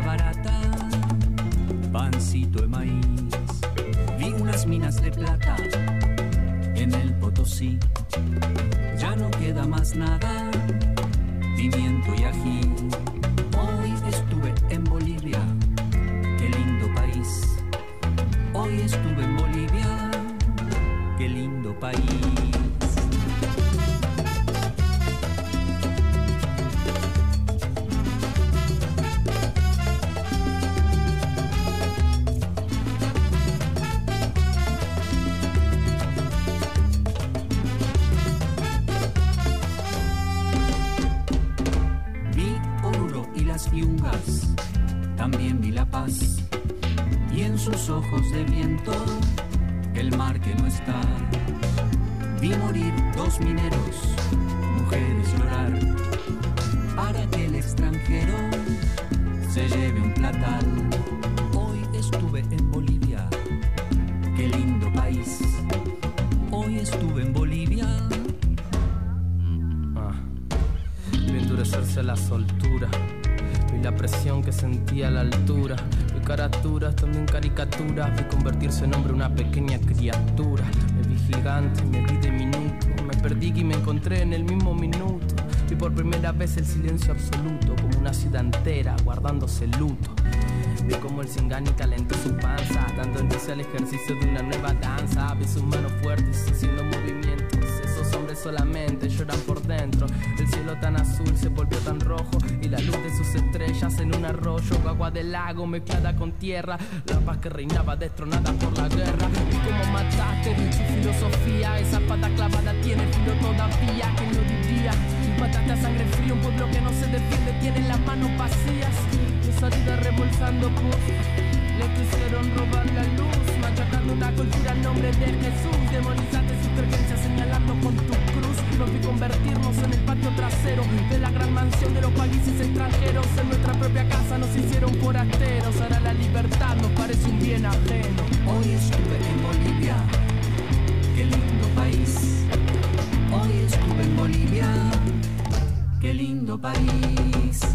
Barata, pancito de maíz. Vi unas minas de plata en el Potosí. Ya no queda más nada, pimiento y ají. Hoy estuve en Bolivia, qué lindo país. Hoy estuve en Bolivia, qué lindo país. Vi
convertirse en hombre una pequeña criatura. Me vi gigante, me vi diminuto. Me perdí y me encontré en el mismo minuto. Vi por primera vez el silencio absoluto, como una ciudad entera guardándose luto. Vi como el Singani calentó su panza, dando inicio al ejercicio de una nueva danza. Vi sus manos fuertes haciendo movimientos. Esos hombres solamente lloran por dentro. El cielo tan azul se volvió tan rojo la luz de sus estrellas en un arroyo, agua del lago mezclada con tierra. La paz que reinaba destronada por la guerra. Vi cómo mataste su filosofía. Esa pata clavada tiene filo todavía. ¿Quién lo diría? Mataste a sangre fría un pueblo que no se defiende, tiene las manos vacías. Esa vida rebolsando. Le quisieron robar la luz, machacando una cultura en nombre de Jesús. Demonizaste su creencia señalando con tu vi convertirnos en el patio trasero de la gran mansión de los países extranjeros. En nuestra propia casa nos hicieron forasteros. Ahora la libertad nos parece un bien ajeno.
Hoy estuve en Bolivia, qué lindo país. Hoy estuve en Bolivia, qué lindo país.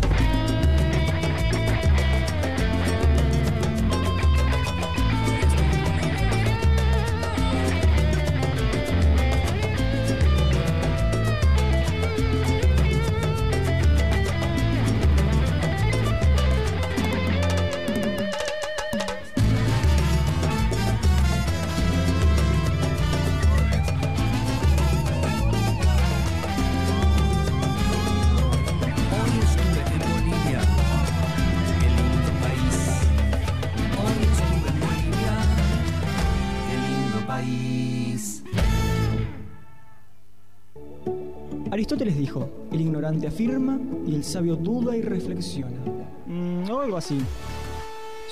Ignorante afirma y el sabio duda y reflexiona. Mm, o algo así.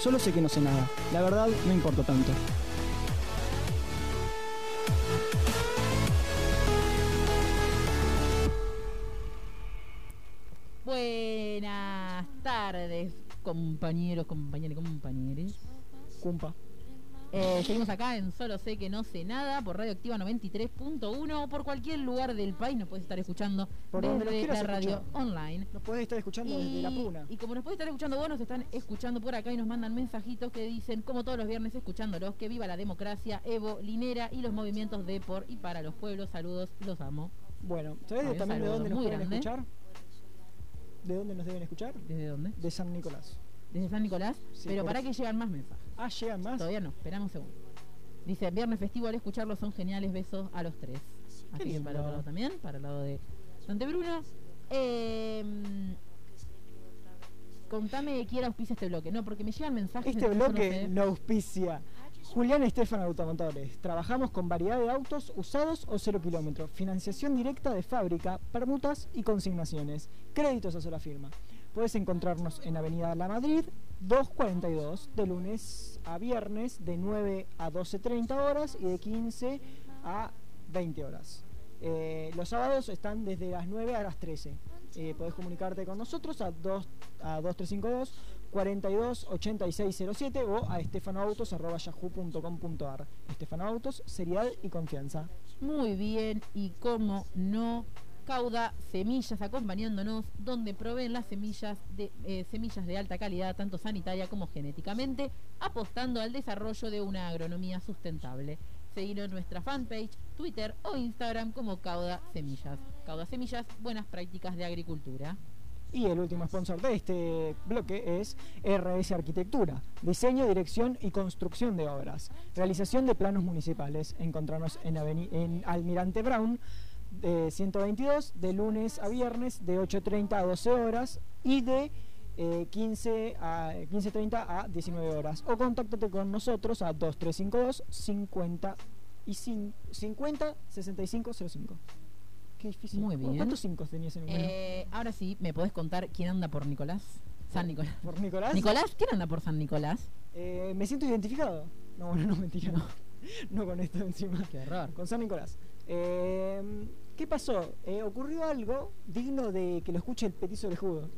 Solo sé que no sé nada. La verdad no importa tanto.
Buenas tardes, compañeros, compañeros, compañeros.
Cumpa.
Eh, seguimos acá en Solo sé que no sé nada por Radio Activa 93.1 o por cualquier lugar del país nos puedes estar escuchando
Por
desde la radio
escuchar.
online.
Nos podés estar escuchando desde la puna.
Y como nos puede estar escuchando vos, nos están escuchando por acá y nos mandan mensajitos que dicen, como todos los viernes escuchándolos, que viva la democracia, Evo, Linera y los movimientos de por y para los pueblos. Saludos, los amo.
Bueno, ¿sabés
Ay, un
también de dónde nos pueden
grande.
escuchar? ¿De dónde nos deben escuchar?
¿Desde dónde?
De San Nicolás.
Desde San Nicolás.
Sí,
pero para que llegan más mensajes.
Ah, llegan más.
Todavía no, esperamos un segundo. Dice, viernes festivo al escucharlos son geniales, besos a los tres. Así que para el lado también, para el lado de Dante Bruno. Eh, contame quién auspicia este bloque. No, porque me llegan mensajes.
Este bloque
no
auspicia. Julián Estefan Automotores. Trabajamos con variedad de autos usados o cero kilómetros. Financiación directa de fábrica, permutas y consignaciones. Créditos a sola firma. Puedes encontrarnos en Avenida La Madrid 242 de lunes a viernes de 9 a 12.30 horas y de 15 a 20 horas. Eh, los sábados están desde las 9 a las 13. Eh, podés comunicarte con nosotros a, 2, a 2352 42 8607 o a estefanoautos.yahoo.com.ar. Estefanoautos, seriedad y confianza.
Muy bien, y como no, Cauda Semillas acompañándonos, donde proveen las semillas de, eh, semillas de alta calidad, tanto sanitaria como genéticamente, apostando al desarrollo de una agronomía sustentable. Seguir en nuestra fanpage, Twitter o Instagram como Cauda Semillas. Cauda Semillas, buenas prácticas de agricultura.
Y el último sponsor de este bloque es RS Arquitectura, diseño, dirección y construcción de obras, realización de planos municipales. Encontrarnos en Almirante Brown de 122 de lunes a viernes de 8.30 a 12 horas y de eh, 15 a 15.30 a 19 horas. O contáctate con nosotros a 2352 50 y cin- 50 6505. Qué difícil.
Muy bien.
¿Cuántos 5 tenías en un
Eh, ahora sí, ¿me podés contar quién anda por Nicolás? San Nicolás.
¿Por Nicolás?
¿Nicolás? ¿Quién anda por San Nicolás?
Eh, me siento identificado. No, bueno, no, mentira. No, no con esto encima.
Qué error.
Con San Nicolás. Eh, ¿Qué pasó? Eh, ocurrió algo digno de que lo escuche el petizo orejudo.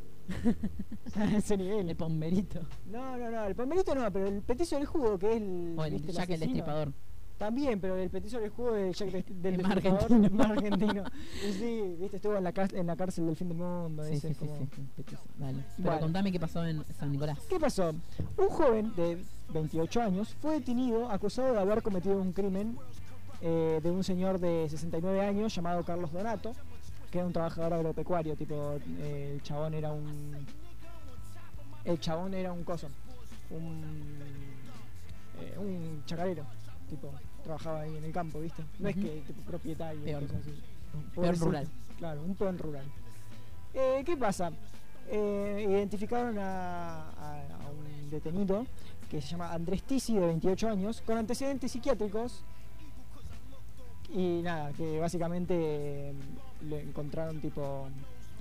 A ese nivel.
El pomberito.
No, no, no, el pomberito no, pero el petizo orejudo, que es el.
O el
¿viste,
Jack el
asesino.
Destripador.
También, pero el petizo orejudo del Jack de- del
más
Destripador
argentino.
argentino. Y sí, viste, estuvo en la, en la cárcel del fin del mundo.
Sí,
ese
sí,
como-
sí, sí. Dale. Pero
Bueno.
contame qué pasó en San Nicolás.
¿Qué pasó? Un joven de 28 años fue detenido acusado de haber cometido un crimen eh, de un señor de 69 años llamado Carlos Donato, que era un trabajador agropecuario, tipo eh, el chabón era un el chabón era un coso, un eh, un chacarero, tipo trabajaba ahí en el campo, ¿viste? No es que tipo, propietario,
Peor.
cosas así.
Rural.
Claro, un peón rural. Eh, ¿Qué pasa? Identificaron a, a- a un detenido que se llama Andrés Tisi, de 28 años, con antecedentes psiquiátricos. Y nada, que básicamente eh, le encontraron tipo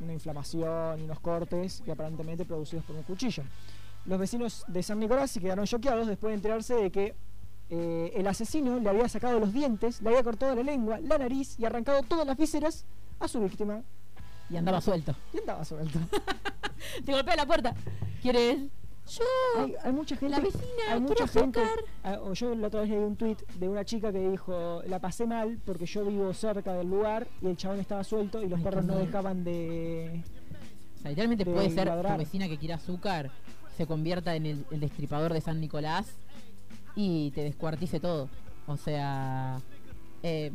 una inflamación y unos cortes que aparentemente producidos por un cuchillo. Los vecinos de San Nicolás se quedaron choqueados después de enterarse de que eh, el asesino le había sacado los dientes, le había cortado la lengua, la nariz y arrancado todas las vísceras a su víctima.
Y andaba suelto.
Y andaba suelto.
Te golpea la puerta. ¿Quieres? Yo.
Hay, hay mucha gente.
La vecina,
hay mucha gente.
azúcar.
ah, o yo la otra vez leí un tweet de una chica que dijo: La pasé mal porque yo vivo cerca del lugar y el chabón estaba suelto y los
Ay,
perros no
mal.
dejaban de.
O sea, literalmente
de
puede ser
ladrar.
tu vecina que quiere azúcar, se convierta en el, el destripador de San Nicolás y te descuartice todo. O sea. Eh,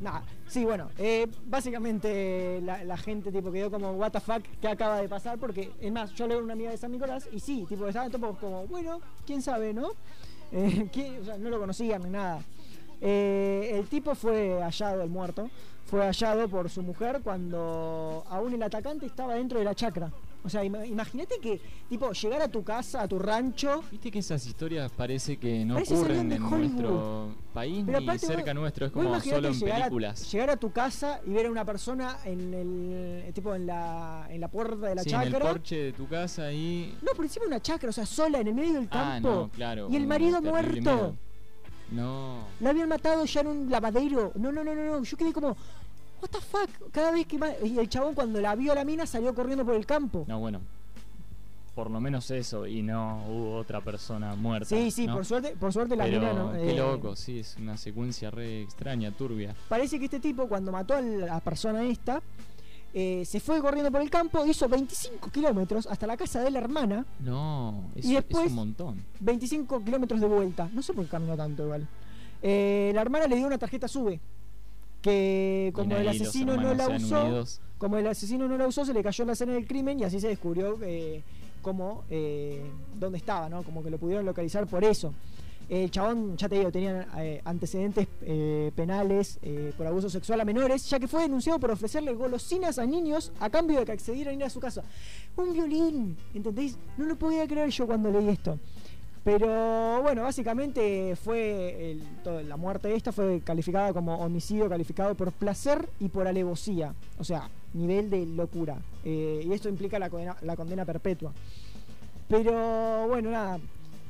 Nah, sí, bueno, eh, básicamente la, gente tipo quedó como, what the fuck, ¿qué acaba de pasar? Porque, es más, yo leo una amiga de San Nicolás y sí, tipo, estaban todos como, bueno, quién sabe, ¿no? Eh, no lo conocían ni nada. Eh, el tipo fue hallado, el muerto, fue hallado por su mujer cuando aún el atacante estaba dentro de la chacra. O sea, ima- imagínate que, tipo, llegar a tu casa, a tu rancho,
Viste que esas historias parece que no
Parece
ocurren en
Hollywood.
nuestro país
Pero
ni cerca
vos-
nuestro, es como solo en
llegar a-
películas.
llegar a tu casa y ver a una persona en el tipo en la en la puerta de la
Sí, en el
chacra.
porche de tu casa y
No, por encima de una chacra, o sea, sola en el medio del
Ah,
campo.
no, claro.
y el marido muerto.
miedo. No.
Lo habían matado ya en un lavadero. No, no, no, no, no. Yo quedé como What the fuck? Cada vez que y el chabón cuando la vio a la mina salió corriendo por el campo.
No, bueno. Por lo menos eso y no hubo otra persona muerta.
sí, sí,
¿no?
por suerte, por suerte la
Pero
mina no.
qué
eh,
loco, sí, es una secuencia re extraña, turbia.
Parece que este tipo, cuando mató a la persona esta, eh, se fue corriendo por el campo, hizo 25 kilómetros hasta la casa de la hermana,
No, es,
Y después-
es un montón.
25 kilómetros de vuelta. No sé por qué caminó tanto igual. Eh, la hermana le dio una tarjeta SUBE. Que como el asesino no la usó,
unidos.
como el asesino no la usó, se le cayó en la escena del crimen y así se descubrió eh, cómo, eh, dónde estaba, ¿no? Como que lo pudieron localizar por eso. El chabón, ya te digo, tenía eh, antecedentes eh, penales eh, por abuso sexual a menores, ya que fue denunciado por ofrecerle golosinas a niños a cambio de que accedieran a ir a su casa. Un violín, ¿entendéis? No lo podía creer yo cuando leí esto. Pero bueno, básicamente fue el- todo- la muerte de esta fue calificada como homicidio calificado por placer y por alevosía, o sea, nivel de locura. Eh, y esto implica la condena, la condena perpetua. Pero bueno, nada,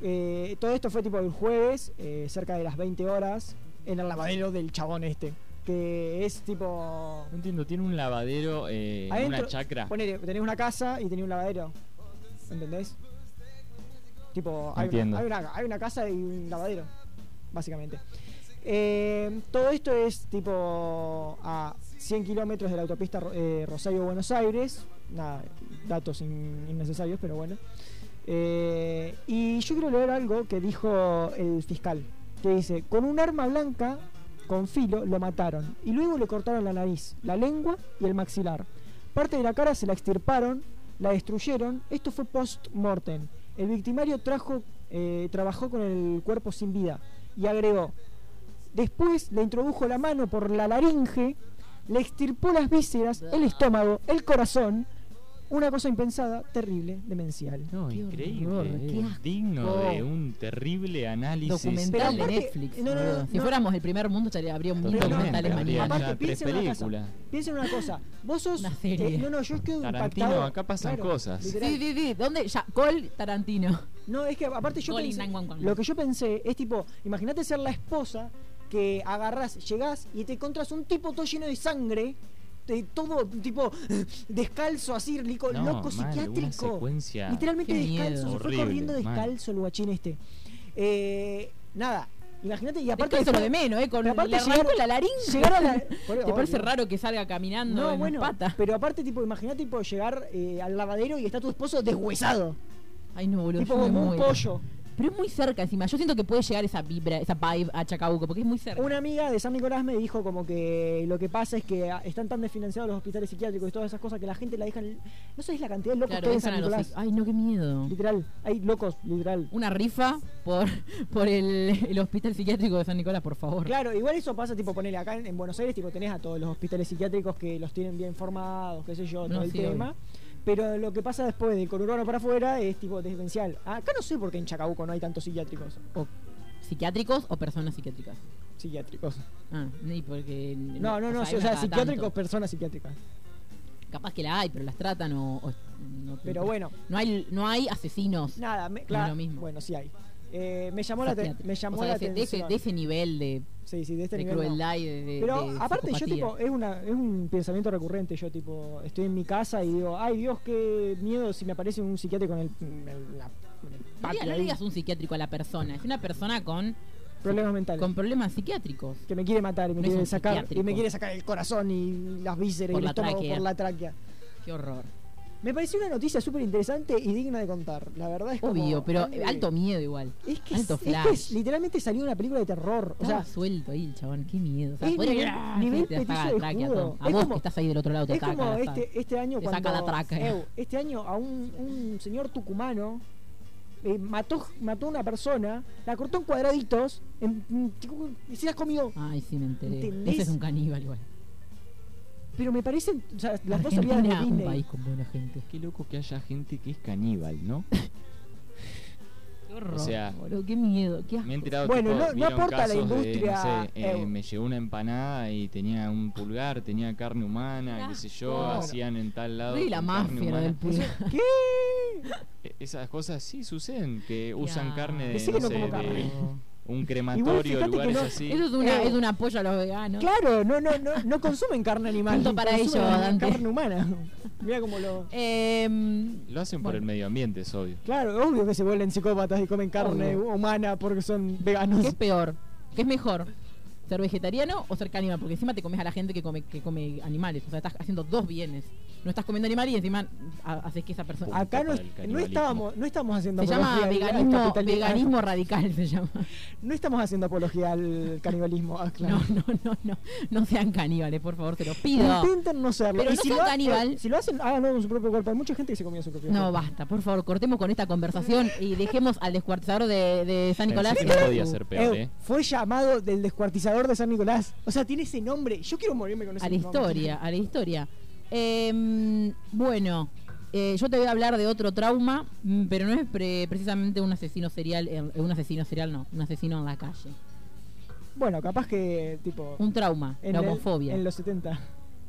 eh, todo esto fue tipo el jueves, eh, cerca de las 20 horas, en el lavadero del chabón este, que es tipo...
No entiendo, tiene un lavadero eh, en una chacra.
Ponele, tenés una casa y tenés un lavadero. ¿Entendés? Tipo, hay una,
Entiendo.
hay, una, hay una casa y un lavadero, básicamente. Eh, todo esto es tipo a 100 kilómetros de la autopista eh, Rosario-Buenos Aires. Nada, datos in- innecesarios, pero bueno. Eh, y yo quiero leer algo que dijo el fiscal, que dice, con un arma blanca con filo lo mataron y luego le cortaron la nariz, la lengua y el maxilar. Parte de la cara se la extirparon, la destruyeron, esto fue post-mortem. El victimario trajo, eh, trabajó con el cuerpo sin vida y agregó, después le introdujo la mano por la laringe, le extirpó las vísceras, el estómago, el corazón, una cosa impensada, terrible, demencial.
No, increíble.
horror,
eh,
qué asco.
digno de un terrible análisis.
Documental de Netflix.
no, no, no,
si
no.
fuéramos el primer mundo, estaría, habría mil
Pero no,
documentales
habría
mañana.
Aparte, piensen una cosa. Piensen una cosa. Vos sos.
Una serie.
eh, no, no, yo quedo
Tarantino,
impactado.
acá pasan
Claro,
cosas.
literal.
Sí, sí, sí. ¿Dónde? Ya, Col Tarantino.
No, es que aparte yo pensé,
911.
lo que yo pensé es tipo, imagínate ser la esposa que agarrás, llegás y te encontrás un tipo todo lleno de sangre, de todo tipo descalzo así, lico-
No,
loco
mal,
psiquiátrico.
secuencia.
Literalmente
Qué
descalzo,
miedo.
se fue corriendo
mal.
descalzo el guachín este. Eh, nada, imagínate y aparte
Aparte lo de menos, ¿eh? Con,
aparte
le
llegar-
la laringe.
llegar a la- por-
¿Te parece raro que salga caminando
No,
en
bueno,
pata?
pero aparte tipo, imagínate tipo llegar eh, al lavadero y está tu esposo deshuesado,
Ay, no, boludo.
tipo como un pollo.
Pero es muy cerca encima. Yo siento que puede llegar esa vibra, esa vibe a Chacabuco, porque es muy cerca.
Una amiga de San Nicolás me dijo como que lo que pasa es que están tan desfinanciados los hospitales psiquiátricos y todas esas cosas que la gente la dejan. No sabes la cantidad de locos
Claro,
que hay en San Nicolás.
Ay, no, qué miedo.
Literal, hay locos, literal.
Una rifa por, por el, el hospital psiquiátrico de San Nicolás, por favor.
Claro, igual eso pasa, tipo, ponele acá en, en Buenos Aires, tipo, tenés a todos los hospitales psiquiátricos que los tienen bien formados, qué sé yo,
No,
todo el tema. Pero lo que pasa después de conurbano para afuera es tipo desvencial. Acá no sé por qué en Chacabuco no hay tantos psiquiátricos.
O psiquiátricos o personas psiquiátricas.
Psiquiátricos.
Ah, ni porque.
No, no, no, o sea, psiquiátricos,
tanto.
personas psiquiátricas.
Capaz que la hay, pero las tratan o. o- no-
Pero bueno.
No hay, no hay asesinos.
Nada, me,
No es
claro,
lo mismo.
Bueno, sí hay. Eh, me llamó la, te-
psiquiátricos.
me llamó
O sea,
la
de,
atención.
de ese nivel de,
Sí, sí, de este
de
nivel. no.
crueldad y de,
Pero aparte yo tipo, es una, es un pensamiento recurrente, yo tipo, estoy en mi casa y digo, ay Dios, qué miedo si me aparece un psiquiátrico en el, en el- la- en el
No, digas- un psiquiátrico a la persona, es una persona con,
problemas mentales.
con problemas psiquiátricos.
que me quiere matar y me
No
quiere sacar y me quiere sacar el corazón y las vísceras
Por
y el
la
estómago
tráquea.
por la tráquea.
Qué horror.
Me pareció una noticia súper interesante y digna de contar. La verdad es como,
Obvio, pero alto miedo igual.
es que,
alto
es,
flash.
que es- literalmente salió una película de terror. O
Estaba
sea,
suelto ahí el chabón, qué miedo. O sea,
es nivel,
¡Ah!
nivel
te la tráquea. A
Es
vos
como-
que estás ahí del otro lado te
es
saca.
como este, este año
Te
cuando
saca la.
Ew, este año a un, un señor tucumano eh, mató mató a una persona, la cortó en cuadraditos en- en- y se las comió.
Ay, sí me enteré.
¿Entendés?
Ese es un caníbal igual.
Pero me parecen, o sea, las dos salían de
Argentina, un
Disney.
país con buena gente.
Qué loco que haya gente que es caníbal, ¿no?
Qué horror,
O sea,
boludo, qué miedo, qué asco.
Me he enterado
Bueno,
tipo,
no- no
vieron
aporta a la
casos de,
industria,
no sé, eh,
eh,
me llegó una empanada y tenía un pulgar, tenía carne humana, qué sé yo,
Bueno.
hacían en tal lado.
Soy la
carne
mafia del pulgar.
¿Qué?
E- Esas cosas sí suceden, que usan carne de, no sé,
como
de
carne.
Un crematorio,
que
lugares
no-
así.
Eso es, una,
Eh,
es un apoyo a los veganos.
Claro, no, no, no, no consumen carne animal.
Punto para
consumen
ellos,
carne humana. Mira cómo lo.
Em,
Lo hacen por
Bueno.
el medio ambiente, es obvio.
Claro, obvio que se vuelven psicópatas y comen carne
Obvio.
humana porque son veganos.
¿Qué es peor? ¿Qué es mejor? Ser vegetariano o ser caníbal, porque encima te comes a la gente que come, que come animales. O sea, estás haciendo dos bienes. No estás comiendo animales y encima ha- haces que esa persona.
Acá no, no estábamos, no estamos haciendo
Se llama
apología
veganismo, veganismo radical, se llama.
No estamos haciendo apología al canibalismo. ah, claro.
No, no, no, no. No sean caníbales, por favor, te lo pido.
Intenten no serlo.
Pero
Y
no
si
sean
lo ha-
caníbal.
si lo hacen, háganlo con su propio cuerpo. Hay mucha gente que se comía su propio
No,
cuerpo.
basta, por favor, cortemos con esta conversación y dejemos al descuartizador de, de San Nicolás.
No podía ser peor,
Eh,
¿eh?
Fue llamado del descuartizador de San Nicolás. O sea, tiene ese nombre. Yo quiero morirme con ese
a la
nombre.
historia, a la historia. Em, bueno, eh, yo te voy a hablar de otro trauma, mm, pero no es pre- precisamente un asesino serial, eh, un asesino serial no, un asesino en la calle.
Bueno, capaz que, tipo.
Un trauma,
en
la
el-
homofobia.
en los 70.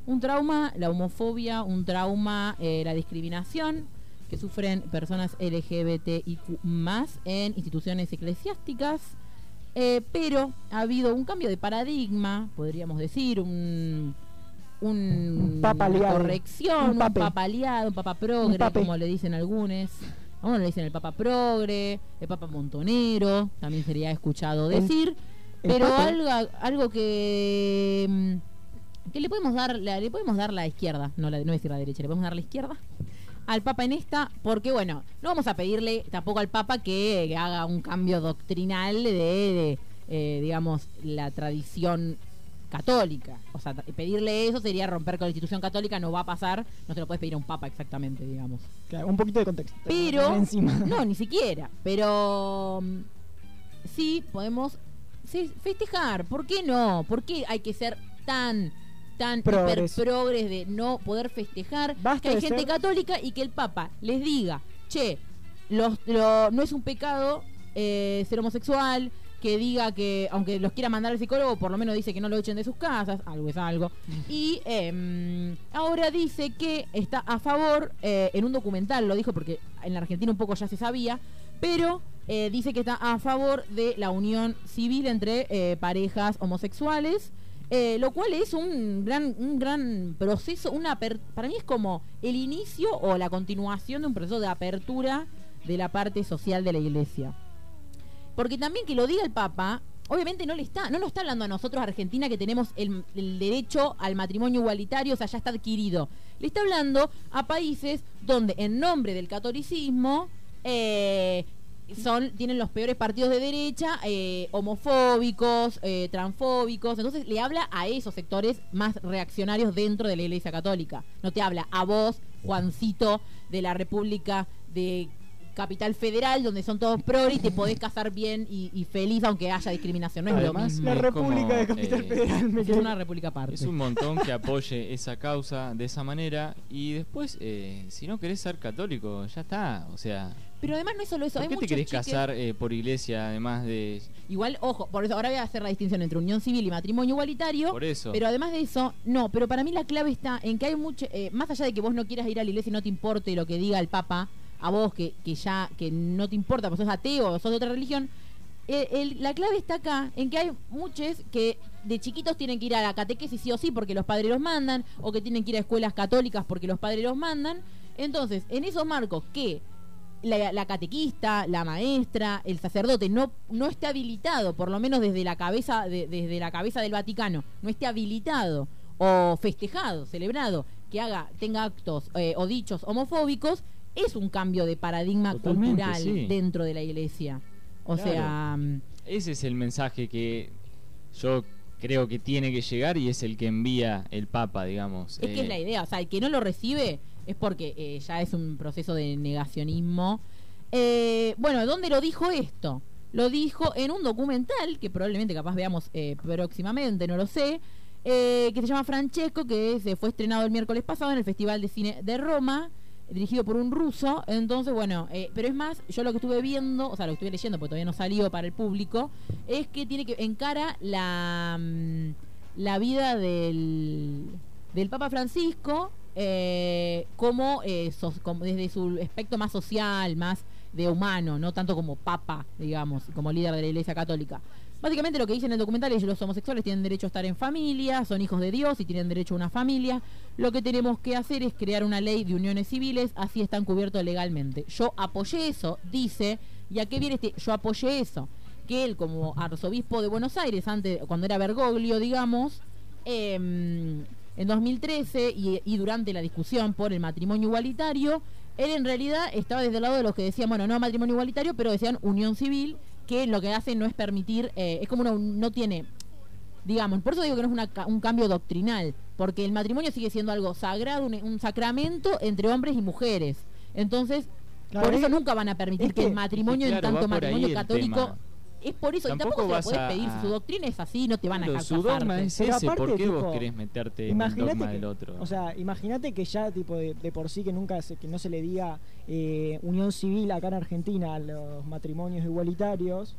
Un trauma, la homofobia, un trauma, eh, la discriminación que sufren personas LGBTIQ más en instituciones eclesiásticas. Eh, pero ha habido un cambio de paradigma, podríamos decir, un, un, una corrección,
Un
un,
pape.
papa aliado, un papa progre,
Un
como le dicen algunos. A uno le dicen el papa progre, el papa montonero, también sería escuchado decir.
el
pero
pape.
algo, algo que mm, que le podemos dar le podemos dar la izquierda no la, no decir la derecha le podemos dar la izquierda al Papa en esta porque bueno no vamos a pedirle tampoco al Papa que haga un cambio doctrinal de, de, eh, digamos la tradición católica o sea pedirle eso sería romper con la institución católica no va a pasar no se lo puedes pedir a un Papa exactamente digamos
Claro, un poquito de contexto.
pero
Encima.
no ni siquiera pero mm, sí podemos sí, festejar ¿por qué no? ¿por qué hay que ser tan tan
Progres.
hiper progres de no poder festejar
Basta
que hay gente
ser-
católica y que el Papa les diga che los, lo- no es un pecado eh, ser homosexual que diga que, aunque los quiera mandar al psicólogo, por lo menos dice que no lo echen de sus casas, algo es algo. Y em, ahora dice que está a favor, eh, en un documental lo dijo porque en la Argentina un poco ya se sabía, pero eh, dice que está a favor de la unión civil entre eh, parejas homosexuales. Eh, lo cual es un gran, un gran proceso, una para mí es como el inicio o la continuación de un proceso de apertura de la parte social de la iglesia. Porque también que lo diga el Papa, obviamente no le está, no nos está hablando a nosotros, Argentina, que tenemos el, el derecho al matrimonio igualitario, o sea, ya está adquirido. Le está hablando a países donde en nombre del catolicismo eh, son, tienen los peores partidos de derecha, eh, homofóbicos, eh, transfóbicos. Entonces le habla a esos sectores más reaccionarios dentro de la Iglesia Católica. No te habla a vos, Juancito, de la República de Capital Federal, donde son todos progres y te podés casar bien y, y feliz aunque haya discriminación. No es lo mismo.
La República
como,
de Capital
eh,
Federal me
Es una república aparte.
Es un montón que apoye esa causa de esa manera y después, eh, si no querés ser católico, ya está. O sea,
Pero además no es solo eso.
¿por
hay
qué te querés
chiques-
casar eh, por iglesia además de...
Igual, ojo, por eso ahora voy a hacer la distinción entre unión civil y matrimonio igualitario.
Por eso.
Pero además de eso, no, pero para mí la clave está en que hay mucho, eh, más allá de que vos no quieras ir a la iglesia y no te importe lo que diga el Papa, a vos que, que ya, que no te importa, pues sos ateo o sos de otra religión, el- la clave está acá en que hay muchos que de chiquitos tienen que ir a la catequesis sí o sí porque los padres los mandan, o que tienen que ir a escuelas católicas porque los padres los mandan. Entonces, en esos marcos que la, la catequista, la maestra, el sacerdote no, no esté habilitado, por lo menos desde la cabeza, de- desde la cabeza del Vaticano, no esté habilitado o festejado, celebrado, que haga, tenga actos eh, o dichos homofóbicos, es un cambio de paradigma
Totalmente,
cultural
sí.
dentro de la iglesia. O
Claro.
sea, mm,
Ese es el mensaje que yo creo que tiene que llegar y es el que envía el Papa, digamos.
Es que
Eh,
es la idea, o sea, el que no lo recibe es porque eh, ya es un proceso de negacionismo. Eh, bueno, ¿dónde lo dijo esto? Lo dijo en un documental que probablemente capaz veamos eh, próximamente, no lo sé, eh, que se llama Francesco, que se fue estrenado el miércoles pasado en el Festival de Cine de Roma, dirigido por un ruso. Entonces, bueno, eh, pero es más, yo lo que estuve viendo, o sea, lo que estuve leyendo, porque todavía no salió para el público, es que tiene que encara la, mm, la vida del, del Papa Francisco eh, como, eh, como desde su aspecto más social, más de humano, no tanto como papa, digamos, como líder de la Iglesia Católica. Básicamente lo que dice en el documental es que los homosexuales tienen derecho a estar en familia, son hijos de Dios y tienen derecho a una familia. Lo que tenemos que hacer es crear una ley de uniones civiles, así están cubiertos legalmente. Yo apoyé eso, dice, ¿y a qué viene este? Yo apoyé eso. que él como arzobispo de Buenos Aires, antes cuando era Bergoglio, digamos, em, en 2013 y, y durante la discusión por el matrimonio igualitario, él en realidad estaba desde el lado de los que decían, bueno, no matrimonio igualitario, pero decían unión civil, que lo que hace no es permitir, eh, es como una, no tiene, digamos, por eso digo que no es una un cambio doctrinal, porque el matrimonio sigue siendo algo sagrado, un, un sacramento entre hombres y mujeres. Entonces,
Claro,
por
es
eso nunca van a permitir
es
que,
que-
el matrimonio,
que
en
claro,
tanto matrimonio católico. Es por eso,
Tampoco
y tampoco se lo
vas
puedes
a-
pedir,
a-
su doctrina es así, no te van a
Claro,
dejar
su dogma es ese,
aparte,
¿por qué vos querés meterte en el
Imagínate
dogma
que-
del otro?
O sea, imagínate que ya tipo de, de por sí que nunca se, que no se le diga eh, unión civil acá en Argentina a los matrimonios igualitarios,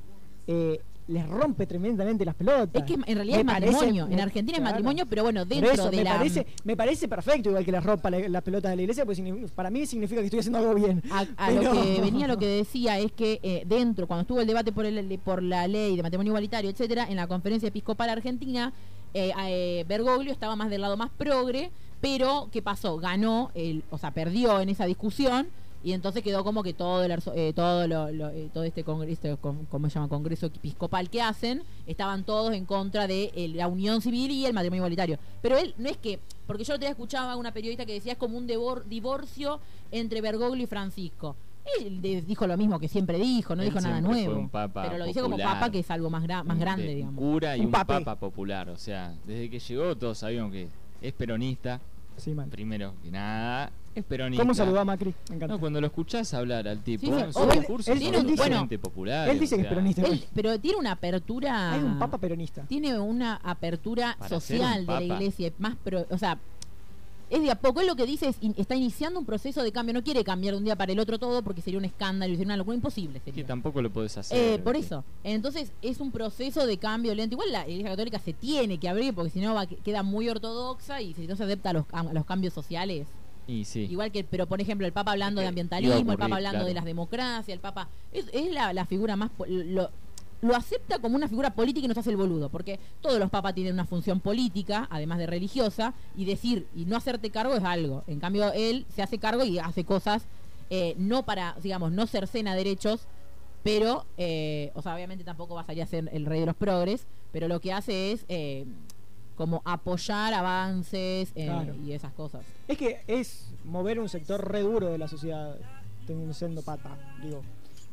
eh, les rompe tremendamente las pelotas.
Es que en realidad
Me
es matrimonio.
parece-
en Argentina es matrimonio, pero bueno, dentro
eso,
de
me
la.
Parece, me parece perfecto igual que les rompa la- las pelotas de la iglesia, porque para mí significa que estoy haciendo algo bien.
A, a
Pero-
lo que venía lo que decía es que eh, dentro, cuando estuvo el debate por, el, por la ley de matrimonio igualitario, etcétera, en la conferencia episcopal argentina, eh, eh, Bergoglio estaba más del lado más progre, pero ¿qué pasó? Ganó, el, o sea, perdió en esa discusión y entonces quedó como que todo el arzo- eh, todo lo, lo- eh, todo este congreso con- ¿cómo se llama? congreso episcopal que hacen estaban todos en contra de eh, la unión civil y el matrimonio igualitario pero él no es que porque yo lo tenía escuchaba a una periodista que decía es como un devor- divorcio entre Bergoglio y Francisco él de- dijo lo mismo que siempre dijo no
Él
dijo nada nuevo
un papa
pero lo dice como papa que es algo más, gra- más grande
de
digamos
cura y
Un
papa popular. O sea, desde que llegó todos sabíamos que es peronista.
Sí.
Primero que nada, es peronista.
¿Cómo saludó a Macri? Me encanta.
No, cuando lo escuchás hablar al tipo,
Sí, O él-
discurso
él-
son
él dice-
totalmente populares,
Él dice
o
que es peronista.
Él- pero tiene una apertura
Hay un papa peronista.
tiene una apertura
Para
social
un
de la iglesia, más pro- o sea, es de a poco, él lo que dice es, in- está iniciando un proceso de cambio, no quiere cambiar de un día para el otro todo porque sería un escándalo y sería una locura imposible.
que
Sería.
tampoco lo podés hacer.
Eh, por eso, entonces es un proceso de cambio lento. Igual la Iglesia Católica se tiene que abrir porque si no va, queda muy ortodoxa y si no se adapta a los, a los cambios sociales.
Y sí.
Igual que, pero por ejemplo, el Papa hablando de ambientalismo, el Papa hablando
claro.
de las democracias, el Papa. Es, es la, la figura más. Lo, lo acepta como una figura política y nos hace el boludo, porque todos los papas tienen una función política, además de religiosa, y decir y no hacerte cargo es algo. En cambio, él se hace cargo y hace cosas eh, no para, digamos, no cercena derechos, pero, eh, o sea, obviamente tampoco va a salir a ser el rey de los progres, pero lo que hace es eh, como apoyar avances eh,
Claro.
y esas cosas.
Es que es mover un sector re duro de la sociedad, teniendo siendo pata, digo.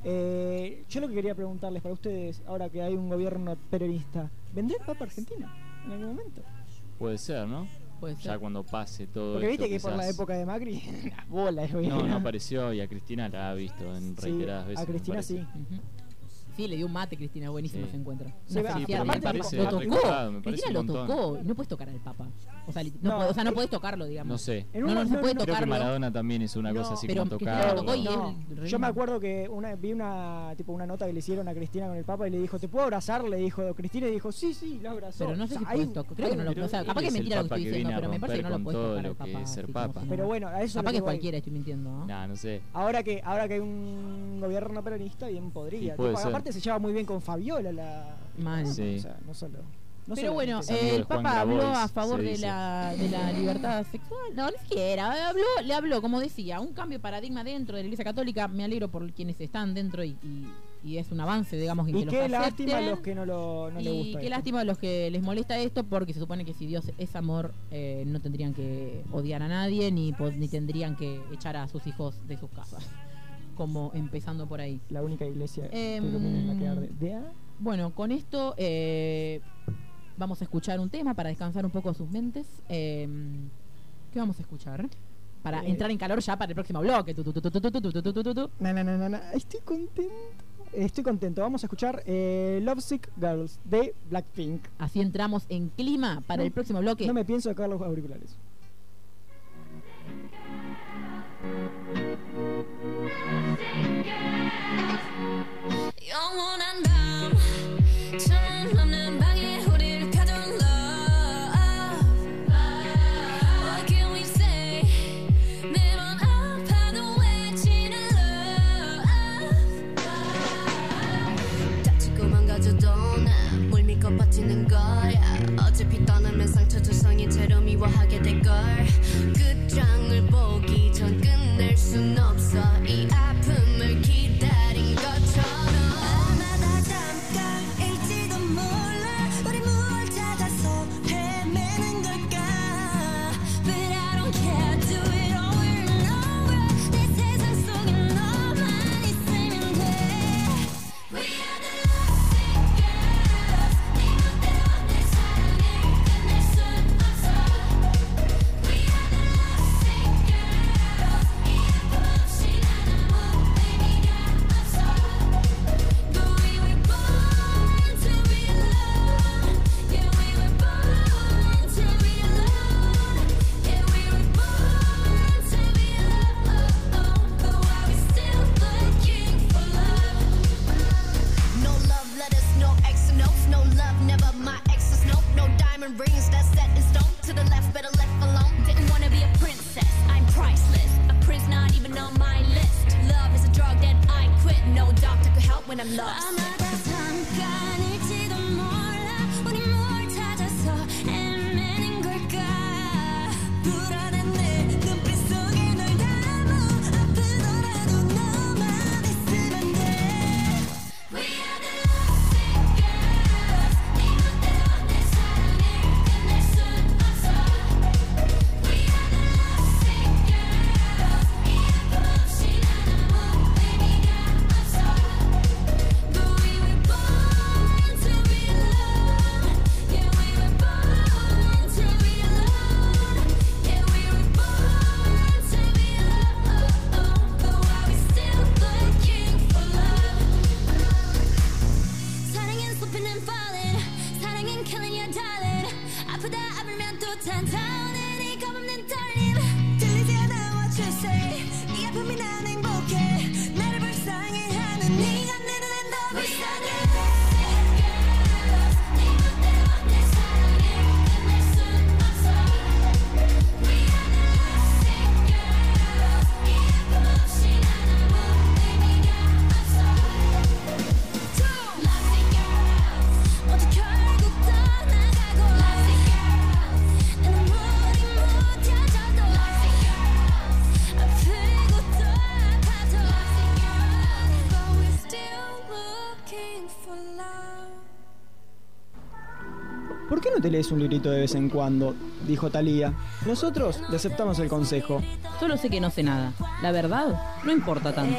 Eh, yo lo que quería preguntarles para ustedes, ahora que hay un gobierno peronista, ¿vendrá el Papa a Argentina en algún momento?
Puede ser, ¿no?
Puede
Ya
ser.
cuando pase todo
Porque
esto,
viste que por la
quizás-
época de Macri, las bolas.
No, no apareció y a Cristina la ha visto en
Sí,
reiteradas veces.
a Cristina sí.
Ujú. Sí, le dio un mate, Cristina, buenísimo
Sí.
ese encuentro.
Sí, pero me
Aparte,
parece
lo tocó. Cristina lo tocó. No puedes tocar al Papa. O sea, no,
No,
puede- o sea, no puedes tocarlo, digamos.
No sé.
En
No,
un-
no, se puede
Creo que
tocarlo.
Maradona también hizo una
No,
cosa así
pero
como tocarlo.
yo me acuerdo que una, vi una tipo una nota que le hicieron a Cristina con el Papa y le dijo, ¿te puedo abrazar? Le dijo Cristina y dijo, sí, sí, lo abrazó.
Pero no sé
O sea,
si
hay
puedes
un-
tocar. Creo
hay
que no lo
pero
o sea, capaz que
es
mentira lo que estoy
que
diciendo, pero me parece que no lo puedes tocar
lo
al
que
Papa.
ser
Pero bueno, a eso
Capaz
es
que cualquiera estoy mintiendo, ¿no?
No sé.
Ahora que, ahora que hay un gobierno peronista, bien podría. Aparte se lleva muy bien con Fabiola la.
Mal.
Sí.
O sea, no solo. No
Pero bueno,
este-
Es amigo
el Papa habló a favor de la, de la libertad sexual. No, ni siquiera. Habló, le habló, como decía, un cambio de paradigma dentro de la Iglesia Católica. Me alegro por quienes están dentro y, y- y es un avance, digamos, en
y
que los
qué lástima
acepten.
los que no, lo, no
y
gusta.
qué
esto.
lástima a los que les molesta esto porque se supone que si Dios es amor eh, no tendrían que odiar a nadie ni, ni tendrían que echar a sus hijos de sus casas. Como empezando por ahí.
La única iglesia
Em,
que la arde. ¿De A?
Bueno, con esto eh, Vamos a escuchar un tema para descansar un poco sus mentes. ¿Qué vamos a escuchar? Para entrar en calor ya para el próximo bloque.
Estoy contento. Estoy contento. Vamos a escuchar eh, Lovesick Girls de Blackpink.
Así entramos en clima para el próximo bloque.
No me pienso sacar los auriculares. Te lees un librito de vez en cuando? Dijo Talía. Nosotros le aceptamos el consejo.
Solo sé que no sé nada. La verdad, no importa tanto.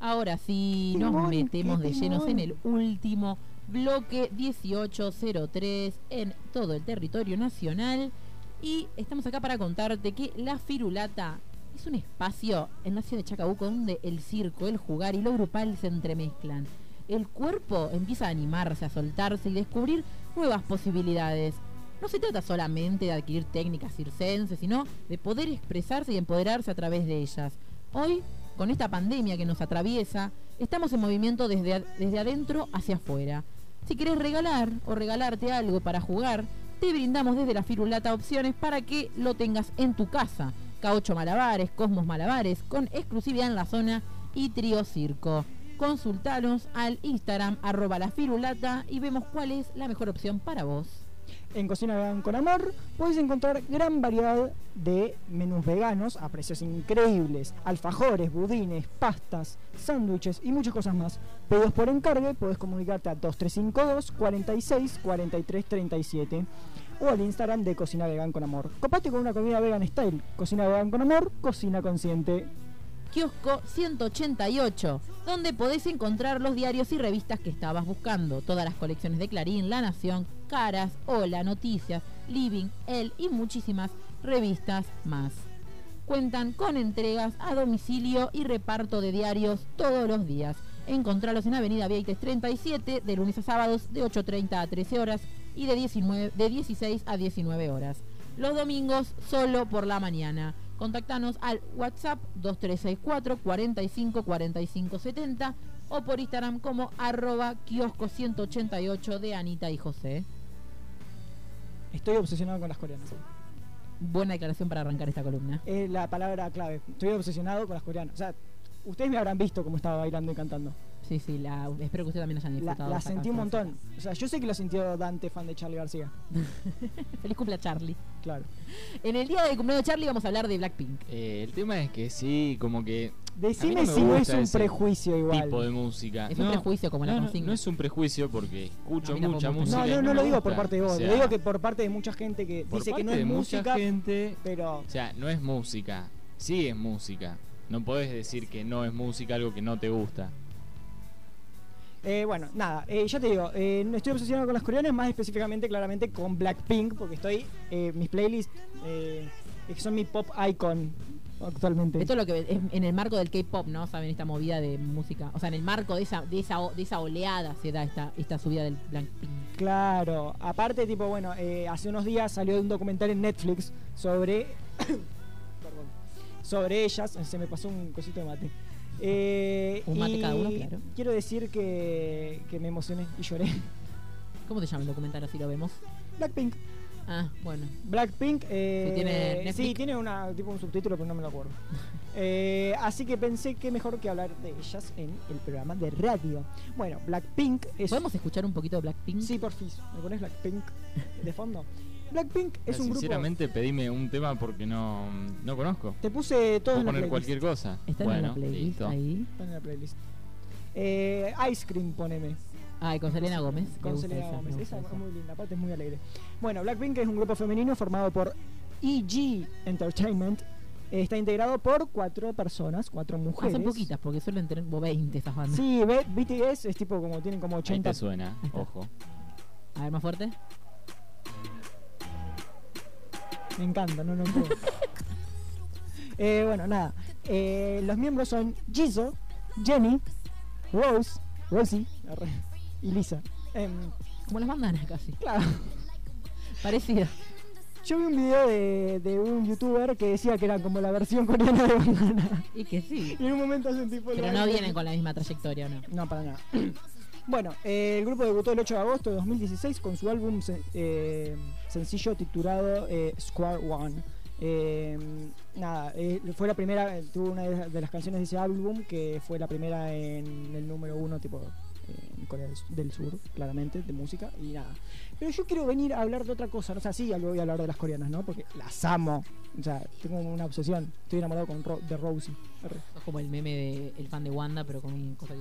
Ahora sí, nos
Timón,
metemos de llenos en el último bloque 1803 en todo el territorio nacional. Y estamos acá para contarte que la Firulata es un espacio en la ciudad de Chacabuco donde el circo, el jugar y lo grupal se entremezclan. El cuerpo empieza a animarse, a soltarse y descubrir nuevas posibilidades. No se trata solamente de adquirir técnicas circenses, sino de poder expresarse y empoderarse a través de ellas. Hoy, con esta pandemia que nos atraviesa, estamos en movimiento desde, desde adentro hacia afuera. Si querés regalar o regalarte algo para jugar, te brindamos desde la Firulata opciones para que lo tengas en tu casa. K8 Malabares, Cosmos Malabares, con exclusividad en la zona y Trío Circo. Consultanos al Instagram arroba la Firulata y vemos cuál es la mejor opción para vos.
En Cocina Vegan con Amor puedes encontrar gran variedad de menús veganos a precios increíbles. Alfajores, budines, pastas, sándwiches y muchas cosas más. Pedidos por encargue, puedes comunicarte a 2352 46 43 37 o al Instagram de Cocina Vegan con Amor. Copate con una comida vegan style. Cocina Vegan con Amor, cocina consciente.
Kiosco 188, donde podés encontrar los diarios y revistas que estabas buscando. Todas las colecciones de Clarín, La Nación, Caras, Hola, Noticias, Living, El y muchísimas revistas más. Cuentan con entregas a domicilio y reparto de diarios todos los días. Encontralos en Avenida Vieites 37, de lunes a sábados de 8.30 a 13 horas y de, 19, de 16 a 19 horas. Los domingos solo por la mañana. Contactanos al WhatsApp 2364 45 45 70 o por Instagram como arroba kiosco 188 de Anita y José.
Estoy obsesionado con las coreanas.
Buena declaración para arrancar esta columna.
Es la palabra clave. Estoy obsesionado con las coreanas. O sea, ustedes me habrán visto cómo estaba bailando y cantando.
Sí, sí, la, espero que ustedes también hayan disfrutado.
la sentí un montón. O sea, yo sé que lo sintió Dante, fan de Charlie García.
Feliz cumpleaños Charlie.
Claro.
En el día del cumpleaños de Charlie vamos a hablar de Blackpink.
Eh, el tema es que sí, como que.
Decime
a no
si no es un prejuicio igual.
Tipo de música.
Es un prejuicio como la
no, no,
consigna.
No es un prejuicio porque escucho
A
mucha música.
No, no, no lo digo por parte de vos.
O sea,
lo digo que por parte de mucha gente que dice que no es
de mucha
música,
gente,
pero
O sea, no es música. Sí es música. No podés decir que no es música algo que no te gusta.
Eh, bueno, nada, eh, ya te digo, eh, no estoy obsesionado con las coreanas, más específicamente, claramente con Blackpink, porque estoy, eh, mis playlists eh, son mi pop icon actualmente.
Esto es lo que es en el marco del K-pop, ¿no? Saben esta movida de música, o sea, en el marco de esa de esa de esa oleada se da esta esta subida del Blackpink.
Claro, aparte, tipo, bueno, eh, hace unos días salió un documental en Netflix sobre. Sobre ellas, se me pasó un cosito de mate. Eh,
Un mate cada uno, claro.
Quiero decir que, que me emocioné y lloré.
¿Cómo te llama el documental así lo vemos?
Blackpink.
Ah, bueno.
Blackpink. Eh,
¿Que tiene Netflix?
Sí, tiene una, tipo un subtítulo, pero no me lo acuerdo. Eh, así que pensé que mejor que hablar de ellas en el programa de radio. Bueno, Blackpink es.
¿Podemos escuchar un poquito de Blackpink?
Sí, porfis. ¿Me pones Blackpink de fondo? Blackpink es un grupo.
Sinceramente, pedime un tema porque no, no conozco.
Te puse todo
Puedo
en la
poner
playlist.
cualquier cosa.
¿Están en
bueno,
la playlist
listo.
ahí?
Están en la playlist. Eh, Ice Cream, poneme.
Ah, y con Selena Gómez. Me
Con Selena
esa,
Gómez. Esa es muy linda, aparte es muy alegre. Bueno, Blackpink es un grupo femenino formado por EG Entertainment. Eh, Está integrado por cuatro personas, cuatro
Ah,
mujeres.
son poquitas, porque suelen tener como 20 estas bandas.
Sí, B- BTS es tipo como tienen como
Ahí
80.
te suena, ojo.
A ver, más fuerte.
Me encanta, no, no puedo. Eh, bueno, nada. Eh, los miembros son Jisoo, Jenny, Rose, Rosie y Lisa. Em,
Como las bandanas casi.
claro.
Parecida.
Yo vi un video de, de un youtuber que decía que era como la versión coreana de Bandana.
Y que sí.
Y en un momento hacen tipo.
Pero no vienen con la misma trayectoria, ¿no?
No, para nada. Bueno, eh, el grupo debutó el 8 de agosto de 2016 con su álbum eh, sencillo titulado eh, Square One. Nada, fue la primera, tuvo una de, de las canciones de ese álbum que fue la primera en el número uno, tipo en Corea del, del Sur, claramente, de música y nada. Pero yo quiero venir a hablar de otra cosa, ¿no? o sea, sí, voy a hablar de las coreanas, ¿no? Porque las amo, o sea, tengo una obsesión, estoy enamorado con Ro- de Rosie.
Como el meme de el fan de Wanda, pero con una cosa que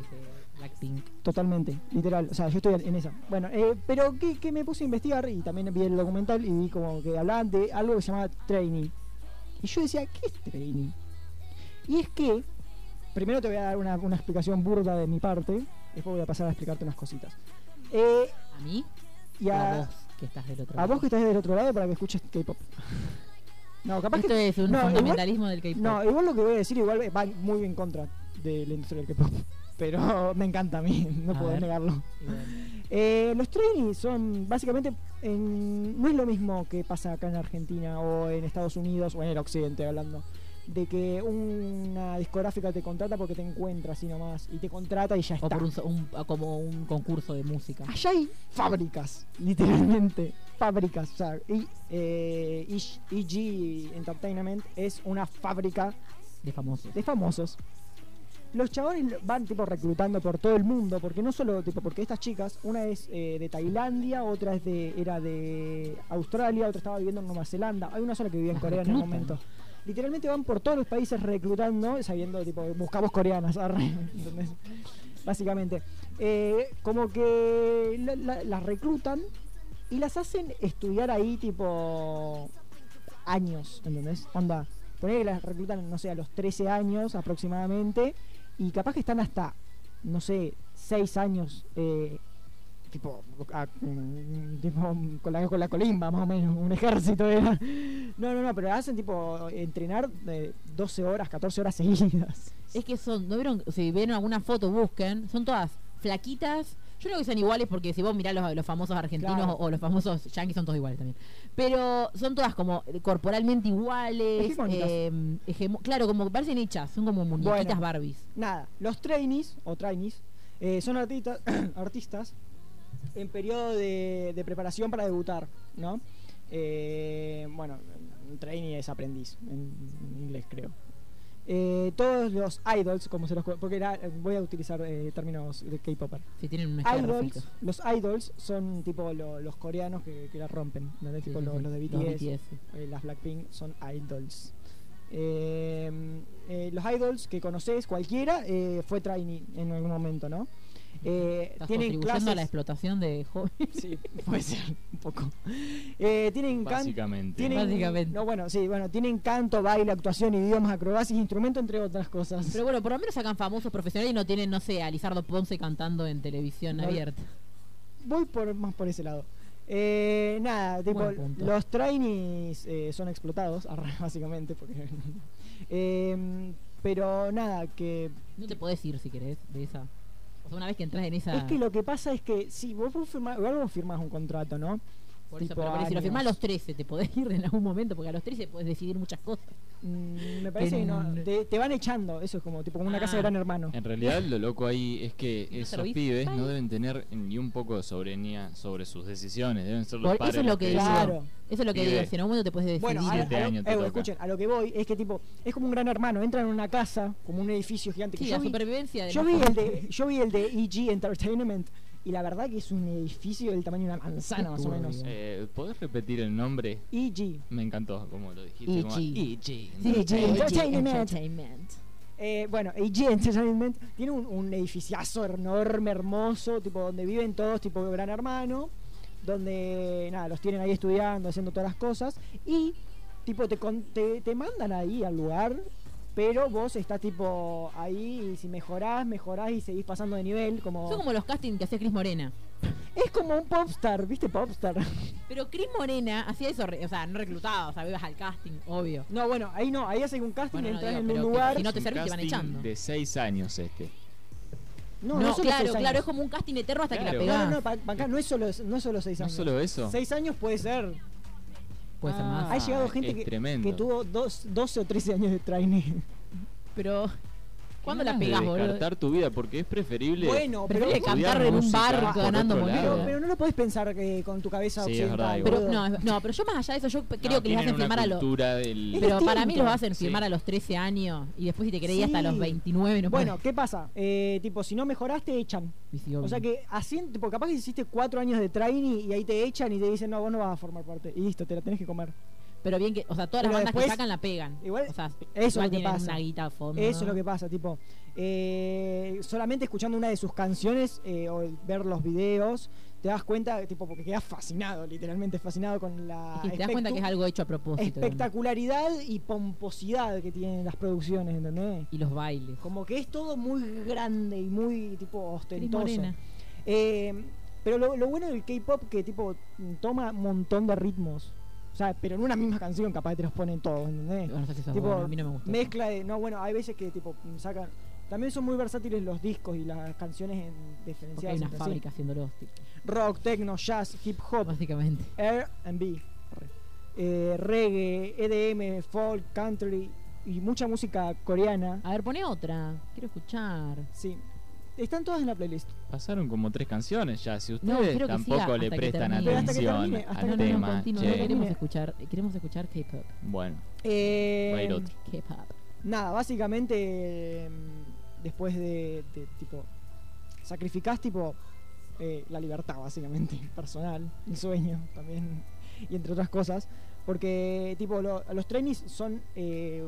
Blackpink.
Totalmente, literal. O sea, yo estoy en esa. Bueno, eh, pero que, que me puse a investigar y también vi el documental y vi como que hablaban de algo que se llamaba trainee. Y yo decía, ¿qué es trainee? Y es que, primero te voy a dar una, una explicación burda de mi parte, después voy a pasar a explicarte unas cositas. Eh,
¿A mí?
y a,
a vos, que estás del otro
a
lado.
vos que estás del otro lado para que escuches K-pop. No, capaz
Esto
que.
es un
no, igual-
fundamentalismo del K-pop.
No, igual lo que voy a decir igual va muy en contra de la industria del K-pop. Pero me encanta a mí, no
A
puedo
ver.
negarlo. Eh, los trainees son básicamente en- no es lo mismo que pasa acá en Argentina o en Estados Unidos o en el occidente hablando de que una discográfica te contrata porque te encuentra así nomás y te contrata y ya
O
está.
por un, un- como un concurso de música.
Allá hay fábricas, literalmente, fábricas. O sea, y, eh, EG EG Entertainment es una fábrica
De famosos.
de famosos. Los chabones van tipo reclutando por todo el mundo, porque no solo tipo porque estas chicas, una es eh, de Tailandia, otra es de era de Australia, otra estaba viviendo en Nueva Zelanda, hay una sola que vivía en Corea en el momento. Literalmente van por todos los países reclutando, sabiendo tipo buscamos coreanas, ¿entendés? Básicamente, Eh, como que la- la- las reclutan y las hacen estudiar ahí tipo años, ¿entendés? Onda, poner que las reclutan, no sé, a los 13 años aproximadamente y capaz que están hasta, no sé, 6 años, eh, tipo, mm, tipo con, la, con la colimba, más o menos, un ejército era. No, no, no, pero hacen tipo entrenar de 12 horas, 14 horas seguidas.
Es que son, ¿no vieron? Si vieron alguna foto, busquen. Son todas flaquitas. Yo creo que son iguales porque si vos mirás los, los famosos argentinos
Claro.
o los famosos yankees son todos iguales también. Pero son todas como corporalmente iguales. Eh, claro, como que parecen hechas. Son como muñequitas
Bueno.
Barbies.
Nada, los trainees o trainees eh, son artistas, artistas en periodo de, de preparación para debutar, ¿no? Eh, bueno, trainee es aprendiz en inglés, creo. Eh, todos los idols, como se los porque era- voy a utilizar eh, términos de K-popper.
Si tienen un escalofrito.
Idols, los idols son tipo lo- los coreanos que, que la rompen, ¿no?
Sí,
tipo
sí,
los, de
Los
BTS, eh, las Blackpink son idols. Los idols que conoces cualquiera fue trainee en algún momento, ¿no? Eh,
Estás
tienen
contribuyendo
clases,
a la explotación de jóvenes.
sí, puede ser un poco. Eh, tienen can-
Básicamente.
tienen-
Básicamente.
No, bueno, sí, bueno, tienen canto, baile, actuación, idiomas, acrobacias, instrumento, entre otras cosas.
Pero bueno, por lo menos sacan famosos profesionales y no tienen, no sé, a Lizardo Ponce cantando en televisión
No.
abierta.
voy por más por ese lado. Eh, nada, tipo, los trainees eh, son explotados, básicamente, porque. Em, pero nada, que.
No te podés ir si querés de esa. Una vez que entras en esa.
Es que lo que pasa es que si vos, vos firmás, vos firmás un contrato, ¿no?
Por eso,
tipo
pero, pero si lo firmás a los 13, te podés ir en algún momento, porque a los 13 podés decidir muchas cosas.
mm, me parece que no, te, te van echando, eso es como tipo como una casa de
Ah.
gran hermano.
En realidad lo loco ahí es que esos pibes no deben tener ni un poco de soberanía sobre sus decisiones, deben ser los
Por-
padres
eso es lo que.
Claro.
Eso es lo que
Pibe.
digo. Si en algún momento te puedes decidir.
Bueno, a,
Siete
a lo-
años te
eh,
toca.
escuchen, a lo que voy es que tipo es como un gran hermano, entran en una casa, como un edificio gigante. que
sí,
yo
la
vi,
supervivencia de
yo vi el de yo vi el de EG Entertainment y la verdad que es un edificio del tamaño de una manzana más o menos.
Eh, ¿Podés repetir el nombre?
EG.
Me encantó como lo dijiste.
EG.
EG.
Sí,
EG Entertainment.
Entertainment.
Eh, bueno, AG Entertainment tiene un, un edificiazo enorme, hermoso, tipo donde viven todos, tipo Gran Hermano, donde nada, los tienen ahí estudiando, haciendo todas las cosas, y tipo te, con- te, te mandan ahí al lugar, pero vos estás tipo ahí y si mejorás, mejorás y seguís pasando de nivel, como...
Son como los castings que hacía Cris Morena.
Es como un popstar, ¿viste? Popstar.
Pero Cris Morena hacía eso, re- o sea, no reclutaba, o sea, ibas al casting, obvio.
No, bueno, ahí no, ahí hacen un casting,
Bueno, no
entras
digo,
en
pero
un lugar...
si no te servís te van echando.
De seis años este.
No,
No,
no
claro, claro, es como un casting eterno hasta
Claro.
que la
No,
pegás.
no, no, pa- pa' acá no es solo, no es solo seis
¿No
años.
solo eso?
Seis años puede ser.
Puede ser
Ah,
más.
Ha llegado gente
es
que, que tuvo dos, 12 o 13 años de trainee.
Pero, ¿cuándo la
Ganas de
boludo?
descartar tu vida porque es preferible.
Bueno, pero,
Preferible cantar en un bar ganando moneda.
pero, pero no lo podés pensar que con tu cabeza
Sí, es
occidental.
verdad, igual.
Pero, no, no, pero yo más allá de eso, yo
No,
creo que les
tienen
hacen
una
filmar a los.
del-
Pero para mí los hacen
Sí.
filmar a los 13 años y después si te querés hasta los 29 no
Bueno,
podés.
¿qué pasa? Eh, tipo, si no mejoras, te echan. O sea que así, tipo, capaz que hiciste cuatro años de trainee y ahí te echan y te dicen, no, vos no vas a formar parte. Y listo, te la tenés que comer.
Pero bien que, o sea, todas
Pero
las bandas
después-
que sacan la pegan.
Igual,
o sea,
eso es lo que pasa.
una guita a fondo.
Eso es lo que pasa, tipo, eh, solamente escuchando una de sus canciones eh, o ver los videos, te das cuenta, tipo, porque quedas fascinado, literalmente fascinado con la
Y te das cuenta que es algo hecho a propósito.
espectacularidad y pomposidad que tienen las producciones, ¿entendés?
Y los bailes.
Como que es todo muy grande y muy tipo ostentoso. Eh, pero lo, lo bueno del K-pop que tipo toma un montón de ritmos. Sea, pero en una misma canción capaz que te los ponen todos, ¿entendés?
No sé si
tipo,
bueno, a mí no me gusta.
mezcla de. No, bueno, hay veces que tipo sacan. También son muy versátiles los discos y las canciones en
Porque hay
diferenciadas.
una fábrica haciéndolos, tipo,
Rock, techno, jazz, hip hop,
básicamente.
R&B, eh, reggae, EDM, folk, country y mucha música coreana.
A ver, pone otra. Quiero escuchar.
Sí. Están todas en la playlist.
Pasaron como tres canciones ya. Si ustedes tampoco
siga
le prestan atención
termine, hasta
al
no,
tema,
no queremos escuchar, queremos escuchar K-pop.
bueno,
Eh,
va a ir otro.
K-pop.
Nada, básicamente eh, después de, de, tipo sacrificás tipo eh, la libertad básicamente personal, el sueño también y entre otras cosas, porque tipo lo- los trainees son eh,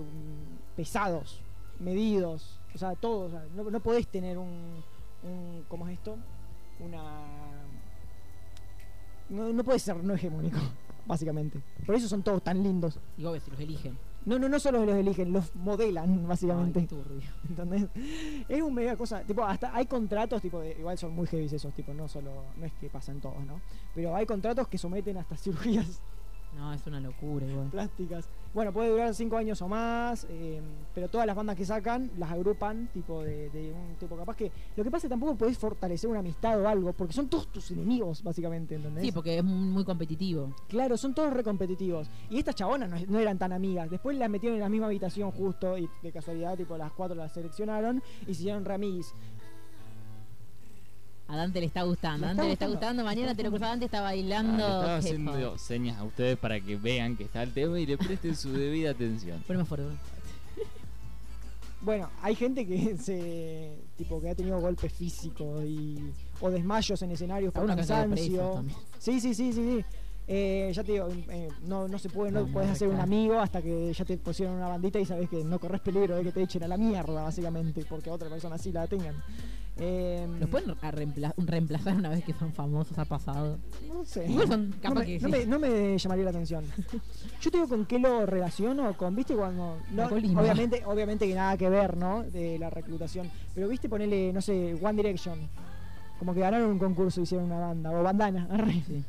pesados, medidos, o sea, todos, o sea, no, no podés tener un, un ¿cómo es esto? Una no, no puede ser no hegemónico, básicamente. Por eso son todos tan lindos.
Y obvio, si los eligen.
No, no, no solo los eligen, los modelan, básicamente.
Ay.
¿Entendés? Es un mega cosa. Tipo, hasta hay contratos, tipo, de, igual son muy heavy esos, tipo, no solo, no es que pasan todos, ¿no? Pero hay contratos que someten hasta cirugías
No, es una locura igual.
plásticas. Bueno, puede durar cinco años o más, eh, pero todas las bandas que sacan las agrupan, tipo, de, de un tipo capaz que. Lo que pasa es que tampoco podés fortalecer una amistad o algo, porque son todos tus enemigos, básicamente, ¿entendés?
Sí, porque es muy, competitivo.
Claro, son todos recompetitivos. Y estas chabonas no, no eran tan amigas. Después las metieron en la misma habitación justo y de casualidad, tipo, las cuatro las seleccionaron y se hicieron remix.
A Dante le está gustando. A Dante le está
gustando.
Mañana te lo cruzas. Dante está
Ah,
bailando.
estaba haciendo señas a ustedes para que vean que está el tema y le presten su debida atención.
Fuerte.
Bueno, hay gente que se tipo que ha tenido golpes físicos y o desmayos en escenarios por cansancio. Sí, sí, sí, sí, sí. Eh, ya te digo, eh, no, no se puede, no, puedes hacer un amigo hasta que ya te pusieron una bandita y sabes que no corres peligro de que te echen a la mierda, básicamente, porque otra persona sí la tengan. Eh,
¿Los pueden reempla- reemplazar una vez que son famosos? ¿Ha pasado?
No sé.
Son
no, me,
que
no
sí.
me- no me llamaría la atención. Yo te digo con qué lo relaciono, con, viste, cuando. no, obviamente, obviamente que nada que ver, ¿no? De la reclutación. Pero viste, ponele, no sé, One Direction. Como que ganaron un concurso hicieron una banda. O bandana.
Sí.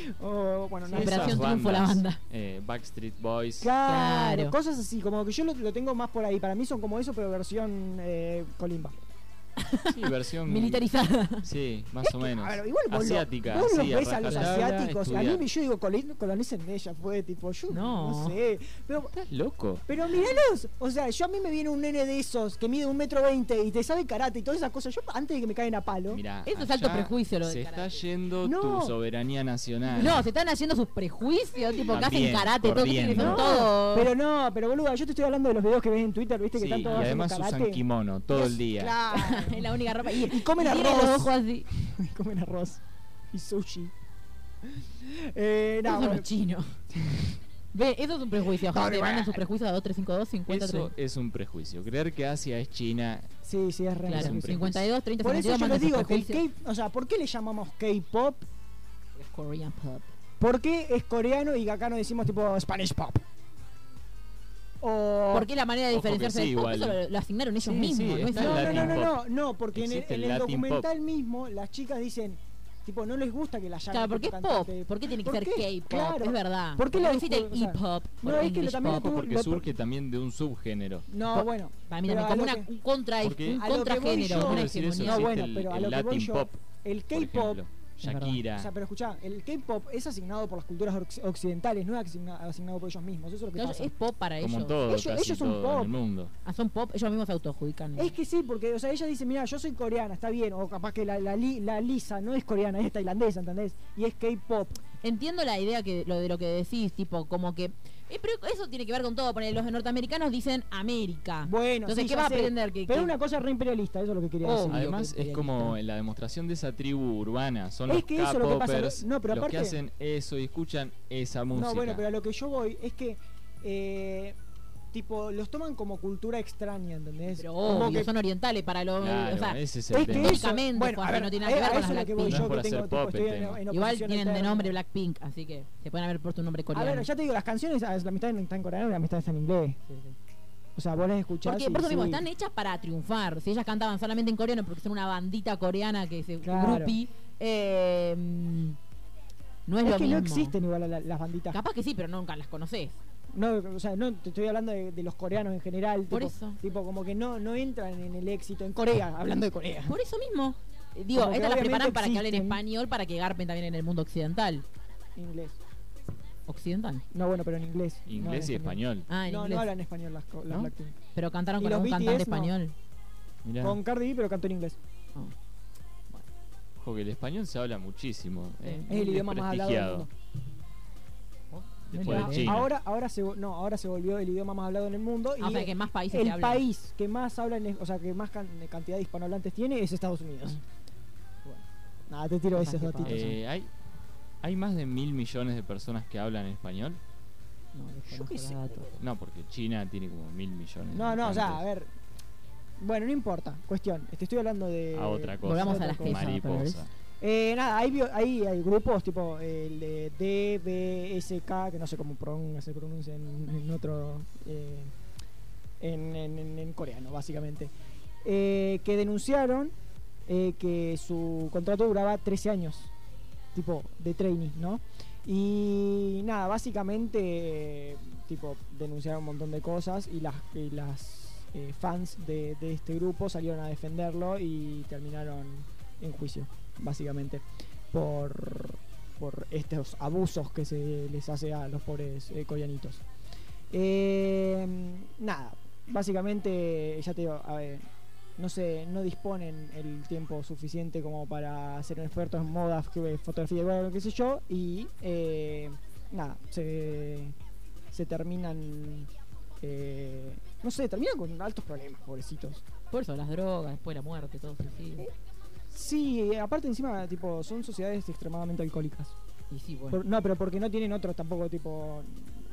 O, bueno, no
Sí, Operación
Esas
Triunfo, la
bandas,
banda.
eh, Backstreet Boys.
Claro,
Claro.
cosas así, como que yo lo, lo tengo más por ahí. Para mí son como eso, pero versión eh, colimba.
Sí, versión.
Militarizada.
Sí, más o menos.
Ver, igual vos, lo-
Asiática.
vos los ves a los asiáticos. A mí yo digo, colon- colonicen ella fue tipo, yo no,
No.
sé. Pero,
¿Estás loco?
pero míralos. O sea, yo a mí me viene un nene de esos que mide un metro veinte y te sabe karate y todas esas cosas. Yo antes de que me caigan a palo.
Mirá,
Eso es alto prejuicio, lo del
Se
karate.
está yendo
No.
tu soberanía nacional.
No, se están haciendo sus prejuicios, tipo que hacen karate, todo que
No,
todo.
pero no, pero boluda, yo te estoy hablando de los videos que ves en Twitter, viste que
Sí,
están
y
todos haciendo
además usan kimono todo el día.
Claro.
es la única ropa. Y,
Y comen arroz.
los ojos así.
Y comen arroz. Y sushi. Eh, no,
Esos son
bueno.
los chinos. Ve, eso es un prejuicio. Gente, sus prejuicios a 2352 50
Eso es un prejuicio. Creer que Asia es China
Sí, sí, es real.
Claro,
un prejuicio.
52, 30,
Por eso
52
yo les digo que el o sea, ¿por qué le llamamos K-pop?
Es Korean pop.
¿Por qué es coreano y acá no decimos tipo Spanish pop? O
¿Por qué la manera de diferenciarse
sí,
del pop?
igual.
Eso lo, lo asignaron ellos
Sí,
mismos.
sí,
no
no, no, no, no, no, no, porque en el, en documental mismo las chicas dicen, tipo, no les gusta que la llamen
Claro, porque es pop. ¿Por qué tiene que
¿Por
ser? K-pop?
Claro.
Es verdad.
¿Por qué
no
la
existe el
sea,
E-pop?
no, es que también
pop.
lo tuvo-
porque
lo-
surge también de un subgénero.
No,
Por-
bueno.
Para mí también, como una,
que-
un,
Porque-
contragénero, una hegemonía.
No, bueno,
el-
pero a lo que voy yo, el K-pop.
Shakira.
O sea, pero escuchá, el K-pop es asignado por las culturas occidentales, no es asigna- asignado por ellos mismos. Eso es lo que
Claro,
pasa.
es pop para
como
ellos.
todo,
Ellos-
casi
ellos son
todo
pop.
en el mundo.
Ah, son pop, ellos mismos se autoadjudican.
Es que sí, porque o sea, ella dice, mira, yo soy coreana, está bien, o capaz que la, la, li- la Lisa no es coreana, es tailandesa, ¿entendés? Y es K-pop.
Entiendo la idea que lo de lo que decís, tipo, como que. eh, pero eso tiene que ver con todo. Poner los norteamericanos dicen América.
Bueno,
Entonces,
sí,
¿qué vas a pretender? Que,
Pero
que-
una cosa re imperialista, eso es lo que quería
Oh,
decir.
Además
que
es como la demostración de esa tribu urbana, son
Es
los
que eso es lo que pasa, no, pero
los que
aparte-
hacen eso y escuchan esa música.
No, bueno, pero a lo que yo voy es que, eh, tipo, los toman como cultura extraña, ¿entendés?
Pero
Como
obvio,
que-
son orientales para los.
Claro,
o sea,
ese es el
es que
tema.
eso,
Técnicamente,
bueno,
Juanfe,
a ver,
no tiene
a-
nada que ver
a
con
eso
las
es lo que voy
Blackpink.
yo,
No
tengo, tipo, estoy en, en
Igual tienen de nombre Blackpink, así que se pueden haber puesto un nombre
A
coreano.
ver, ya te digo, las canciones, la mitad está en coreano y la mitad está en inglés.
Sí, sí.
O sea, vos las escuchás
Porque
y
por eso mismo,
sí.
están hechas para triunfar. Si ellas cantaban solamente en coreano porque son una bandita coreana que se
Claro.
groupie, eh, no es,
Es
lo
que
mismo.
no existen igual la- las banditas.
Capaz que sí, pero nunca las conoces.
No, o sea, no te estoy hablando de, de los coreanos en general.
Por
tipo,
eso.
Tipo, como que no, no entran en el éxito. En Corea, hablando de Corea.
Por eso mismo. Digo, estas las preparan para que hablen español para que garpen también en el mundo occidental.
Inglés.
¿Occidental?
No, bueno, pero en inglés.
Inglés
en
y español.
Ah, en
no,
inglés.
no hablan español las, co- las
¿No?
Blackpink.
Pero cantaron con cantante
no.
español.
Mirá,
Con Cardi B, pero cantó en inglés.
ojo que el español se habla muchísimo. eh,
Es el idioma más hablado del mundo.
Después
Ah,
de China.
Ahora, ahora, se, no, ahora se volvió el idioma más hablado en el mundo.
Ah, o
y
sea, que más países
el país que más habla, en- o sea, que más can- cantidad de hispanohablantes tiene es Estados Unidos. Bueno, nada, te tiro
Cosas
esos datitos.
Eh, hay, hay más de mil millones de personas que hablan español.
No,
Yo qué sé.
No, porque China tiene como mil millones.
No,
de
no, o sea, a ver. Bueno, no importa. Cuestión. Te estoy hablando de.
A otra cosa.
Volvamos a las
cosa.
quejas.
Mariposa.
Eh, nada, hay, hay, grupos tipo el de DBSK, que no sé cómo pron- se pronuncia en, en otro. eh, en, en- coreano, básicamente. eh, que denunciaron eh, que su contrato duraba 13 años, tipo de training, ¿no? Y nada, básicamente, eh, tipo, denunciaron un montón de cosas y las, y las eh, fans de este grupo salieron a defenderlo y terminaron en juicio, básicamente, por, por estos abusos que se les hace a los pobres eh, coreanitos. Eh, nada, básicamente, ya te digo, a ver, no sé, no disponen el tiempo suficiente como para ser expertos en moda, fotografía, bueno, qué sé yo, y eh, nada, se, se terminan, eh, no sé, terminan con altos problemas, pobrecitos.
Por eso, las drogas, después la muerte, todo sí.
Sí, aparte encima, tipo, son sociedades extremadamente alcohólicas.
Y sí, bueno.
Por- no, pero porque no tienen otros tampoco, tipo,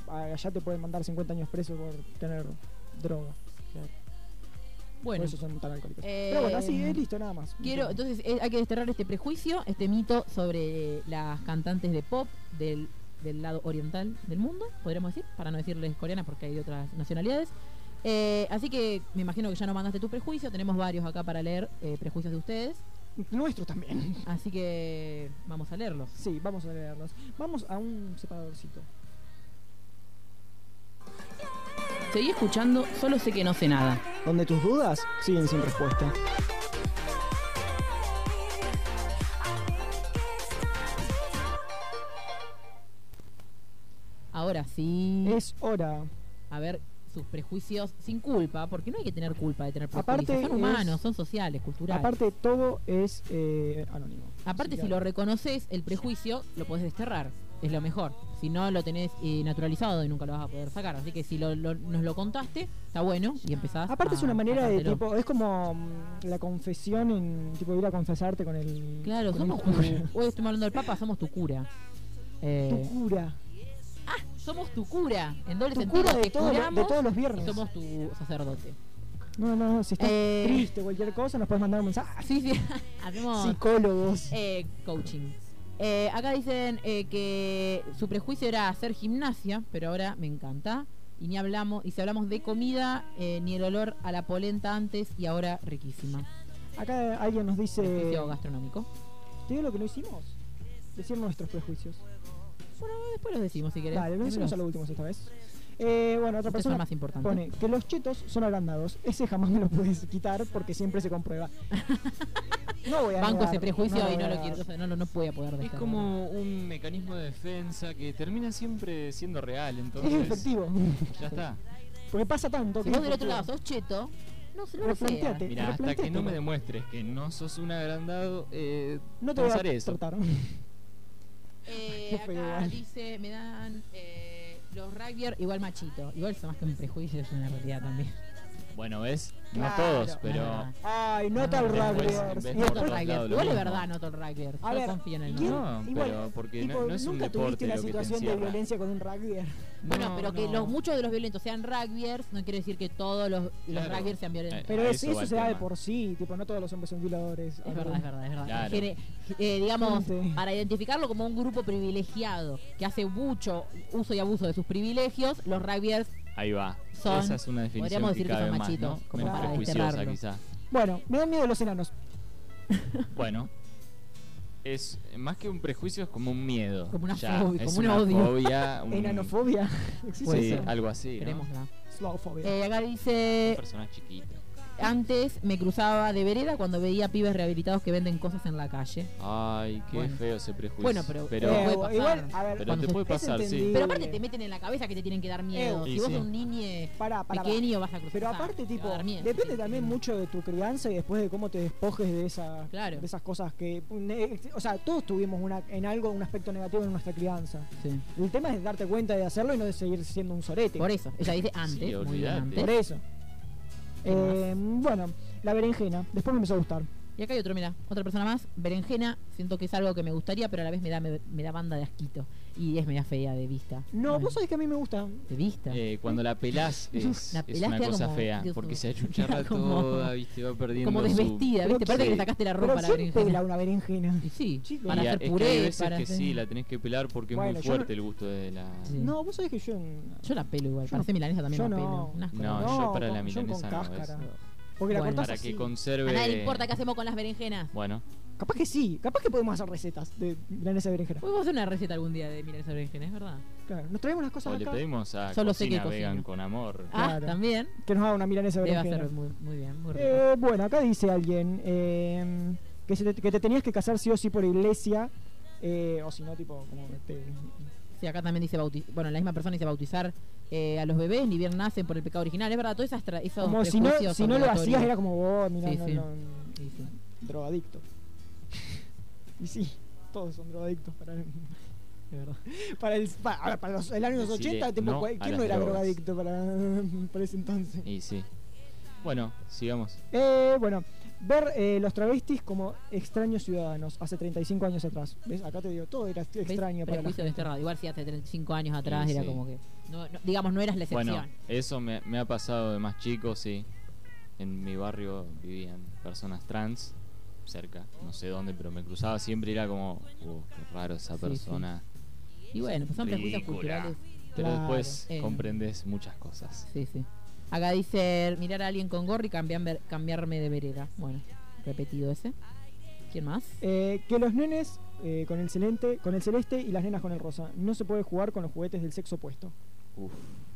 allá te pueden mandar 50 años preso por tener droga.
Bueno.
Por eso son tan alcohólicos.
Eh,
pero bueno, así es listo, nada más.
Quiero, entonces eh, hay que desterrar este prejuicio, este mito sobre las cantantes de pop del, del lado oriental del mundo, podríamos decir, para no decirles coreanas porque hay de otras nacionalidades. Eh, así que me imagino que ya no mandaste tu prejuicio, tenemos varios acá para leer eh, prejuicios de ustedes
nuestro también.
Así que vamos a leerlos.
Sí, vamos a leerlos. Vamos a un separadorcito.
Seguí escuchando, solo sé que no sé nada.
Donde tus dudas siguen sin respuesta.
Ahora sí.
Es hora.
A ver, sus prejuicios sin culpa, porque no hay que tener culpa de tener prejuicios.
Aparte
son humanos,
es-
son sociales, culturales.
Aparte, todo es eh, anónimo.
Aparte, si lo reconoces, el prejuicio lo podés desterrar. Es lo mejor. Si no lo tenés eh, naturalizado y nunca lo vas a poder sacar. Así que si lo, lo- nos lo contaste, está bueno y empezás.
Aparte
a
es una manera de tipo, es como mm, la confesión en tipo ir a confesarte con el
Claro,
con el
somos
cura.
tu, hoy estamos hablando del Papa, somos tu cura. Eh,
Tu cura.
Somos tu cura. En doble
Tu
sentido,
cura de
te
todos los- de
curamos
todos los viernes.
y somos tu sacerdote.
No, no, no, si estás
Eh,
triste cualquier cosa nos puedes mandar un mensaje.
Sí, sí. Hacemos
Psicólogos.
eh, coaching. Eh, acá dicen que su prejuicio era hacer gimnasia, pero ahora me encanta. Y ni hablamos, y si hablamos de comida, ni el olor a la polenta antes y ahora riquísima.
Acá alguien nos dice
Prejuicio gastronómico.
¿Te digo lo que no hicimos? Decir nuestros prejuicios.
Bueno, después los decimos si querés.
Dale, lo decimos a lo último esta vez. Eh, bueno, otra
Ustedes
persona
son más importantes.
pone que los chetos son agrandados. Ese jamás me lo puedes quitar porque siempre se comprueba. No voy a
Banco
negar,
ese prejuicio
no
y no lo quiero, o sea, no, no voy a poder
Es como un mecanismo de defensa que termina siempre siendo real, entonces.
Es efectivo.
Ya está.
Porque pasa tanto
Si
que
vos del otro lado sos cheto, no, se- lo
Replanteate.
Mira, hasta que no me demuestres que no sos un agrandado, eh,
No te voy a
eso.
Eh, acá dice, me dan eh, los rugbyers igual machito. Igual eso más que un prejuicio es una realidad también.
Bueno, ¿ves?
Claro.
No todos, pero.
Ah.
Ay,
por todos
Rugbyers. Igual es verdad, no todo el rugby.
A ver,
confío en el
¿quién-
mío.
No,
igual,
pero porque no-
tipo,
no es un
¿Nunca
deporte
tuviste una situación de violencia con un rugby?
Bueno,
No,
pero que
no.
los, muchos de los violentos sean rugbyers no quiere decir que todos los, los
Claro.
rugbyers sean violentos.
Eh,
Pero es-
eso
se da de por sí. Tipo, no todos los hombres son violadores.
Es verdad, es verdad, es verdad.
Claro.
Eh, digamos,
Gente.
para identificarlo como un grupo privilegiado que hace mucho uso y abuso de sus privilegios, los rugbyers
Ahí va.
Son-
Esa es una definición
podríamos
que
decir que
cabe
son
más,
machitos,
¿no?
como
Menos
para
prejuiciosa,
desterrarlo.
quizá.
Bueno, me dan miedo los enanos.
Bueno. Es más que un prejuicio, es como un miedo.
Como una
Ya,
fobia,
es
como un
una
odio.
fobia. un-
Enanofobia. ¿Existe
Sí,
eso?
algo así. ¿no?
Querémosla.
Slowfobia.
Eh, acá dice,
Personas chiquitas.
Antes me cruzaba de vereda cuando veía pibes rehabilitados que venden cosas en la calle.
Ay, qué
Bueno.
feo ese prejuicio.
Bueno, pero-
Eh,
puede pasar.
igual, a ver,
Pero
cuando
te
se-
puede pasar, sí.
Pero aparte te meten en la cabeza que te tienen que dar miedo.
Eh,
si vos
sí.
sos un niño pequeño vas a cruzar.
Pero aparte, tipo,
a dar miedo.
depende también mucho de tu crianza y después de cómo te despojes de, esa,
Claro.
de esas cosas que... O sea, todos tuvimos una, en algo un aspecto negativo en nuestra crianza.
Sí.
El tema es darte cuenta de hacerlo y no de seguir siendo un sorete.
Por eso, ella dice antes,
Sí,
muy bien antes.
Por eso. Eh, bueno, la berenjena. Después me empezó a gustar.
Y acá hay otro, mira, otra persona más, berenjena, siento que es algo que me gustaría, pero a la vez me da, me, me da banda de asquito. Y es media fea de vista.
No, vos sabés que a mí me gusta.
¿De vista?
Eh, cuando la pelás es,
La
es
pelás
una cosa
como-
fea,
Dios
porque se achucharra toda, viste, va perdiendo
Como desvestida, ¿viste? Parece que le sacaste la ropa a la
¿quién
berenjena.
pela una berenjena?
Y sí,
Sí,
para
Y a-
hacer
es que
puré,
hay veces
para
que
hacer-
sí, la tenés que pelar porque es muy
yo no-
fuerte el gusto de la...
Sí.
No, vos sabés que yo...
Yo la pelo igual, hacer milanesa también
yo
la pelo.
No, yo para la milanesa no,
Porque la
Bueno.
cortás
Para
así.
que
A
conserve...
nadie le importa qué hacemos con las berenjenas.
Bueno,
Capaz que sí, capaz que podemos hacer recetas de milanesa de berenjena.
Podemos hacer una receta algún día de milanesa de berenjena, es verdad.
Claro, nos traemos las
o
cosas
le
acá.
pedimos a
Solo sé
Cocina
que
Vegan
cocino.
con amor.
Ah,
Claro.
también.
Que nos haga una milanesa de
Debe
berenjena.
hacer muy, muy bien, muy rico.
Eh, bueno, acá dice alguien eh, que, se te, que te tenías que casar sí o sí por iglesia. eh, o si no, tipo, como te-
Sí, acá también dice bautizar. Bueno, la misma persona dice bautizar eh, a los bebés, ni bien nacen por el pecado original. Es verdad, todas esas tra- esos
Como si no, si no lo hacías era como, oh, mira,
Sí,
no,
sí.
no,
Sí, sí.
drogadicto. y sí, todos son drogadictos para el, de verdad. Para el, para, para los el años
Decirle
80, tipo,
no
¿quién no era
drogas.
drogadicto para, para ese entonces?
Y sí. Bueno, sigamos.
Eh, bueno, ver eh, los travestis como extraños ciudadanos hace 35 años atrás. ¿Ves? Acá te digo, todo era extraño para la gente.
desterrado. Igual si hace 35 años atrás
Sí,
era
sí.
como que. no- no- digamos, no eras la excepción.
Bueno, eso me, me ha pasado de más chico, sí. En mi barrio vivían personas trans, cerca, no sé dónde, pero me cruzaba siempre y era como, "Uh, qué raro esa
Sí,
persona.
y bueno, pues son prejuicios
ridícula".
culturales.
Pero
Claro.
después
Eh.
comprendes muchas cosas.
Sí, sí. Acá dice mirar a alguien con gorro y cambiar, cambiarme de vereda. Bueno, repetido ese. ¿Quién más?
Eh, que los nenes eh, con el celeste, con el celeste y las nenas con el rosa. No se puede jugar con los juguetes del sexo opuesto.
Uf.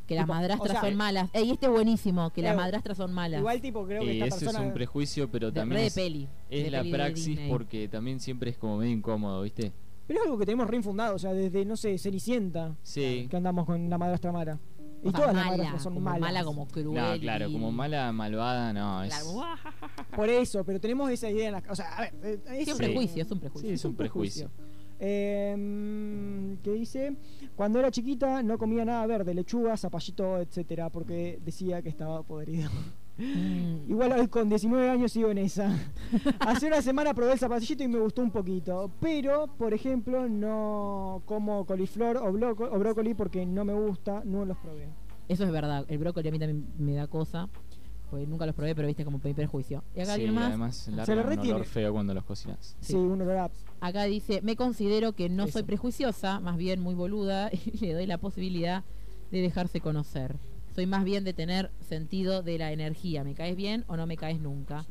Que las
Tipo,
madrastras
o sea,
son malas. Ey, este es buenísimo, que las
Eh,
madrastras son malas.
Igual tipo creo que
Y
esta
ese
persona
es un prejuicio, pero
de,
también
de
es,
peli.
es
de
la
peli
praxis porque también siempre es como medio incómodo, ¿viste?
Pero es algo que tenemos reinfundado, o sea, desde, no sé, Cenicienta,
Sí.
que andamos con la madrastra Mara. Y
O sea,
todas las
mala,
madrastras son
como
malas.
mala, como cruel.
No, claro,
y-
como mala, malvada, no. Es,
Claro,
Por eso, pero tenemos esa idea en la O sea, a ver, eh,
Sí, un
es-
prejuicio, es un prejuicio.
Sí, es un prejuicio.
Eh, ¿Qué dice? Cuando era chiquita no comía nada verde, lechuga, zapallito, etcétera, porque decía que estaba podrido.
Mm.
Igual hoy con 19 años sigo en esa. Hace una semana probé el zapallito y me gustó un poquito. Pero, por ejemplo, no como coliflor o, o brócoli porque no me gusta, no los probé.
Eso es verdad. El brócoli a mí también me da cosa. Porque nunca los probé, pero viste como mi prejuicio. Y acá
sí,
alguien más.
además
Se lo
un
retiene.
olor feo cuando los cocinas.
Sí, un olor a-
Acá dice, me considero que no
Eso.
soy prejuiciosa, más bien muy boluda, y le doy la posibilidad de dejarse conocer. Soy más bien de tener sentido de la energía. ¿Me caes bien o no me caes nunca?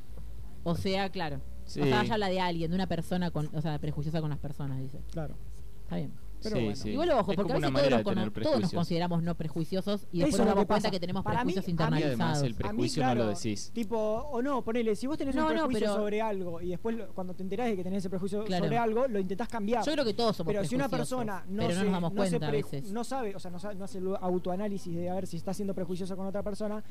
O sea, claro.
Sí.
O sea, ella habla de alguien, de una persona, con, o sea, prejuiciosa con las personas, dice.
Claro.
Está bien.
Pero
sí,
bueno.
sí.
Igual ojo, porque a veces todos todos nos
prejuicios.
consideramos no prejuiciosos y después
es
nos damos
que
cuenta
pasa.
que tenemos
Para mí-
prejuicios
a mí,
además
internalizados.
el prejuicio no lo decís.
Tipo, o no, ponele, si vos tenés
No,
un
no,
prejuicio
pero-
sobre algo y después lo- cuando te enterás de que tenés ese prejuicio
Claro.
sobre algo, lo intentás cambiar.
Yo creo que todos somos
pero si una persona no, se,
nos damos
no se pre- no sabe, o sea, no, sa- no hace el autoanálisis de a ver si está siendo prejuiciosa con otra persona,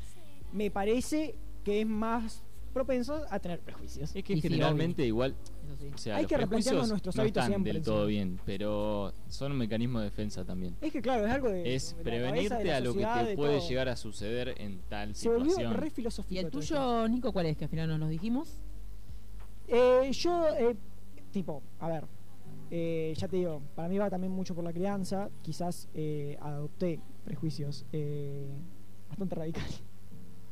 me parece que es más propenso a tener prejuicios.
Es que
Y sí,
generalmente igual,
Eso sí.
o sea,
Hay
los
que replantearnos nuestros
no
hábitos
están
siempre
del todo bien, pero son un mecanismo de defensa también.
Es que claro, es algo de
Es
de de
prevenirte
la
a lo que te
de
puede
todo.
llegar a suceder en tal
Se volvió
situación.
re filosófico.
¿Y el tuyo, Nico, cuál es? Que al final no nos dijimos.
Eh, yo, eh, tipo, a ver, eh, ya te digo, para mí va también mucho por la crianza. Quizás eh, adopté prejuicios eh, bastante radicales.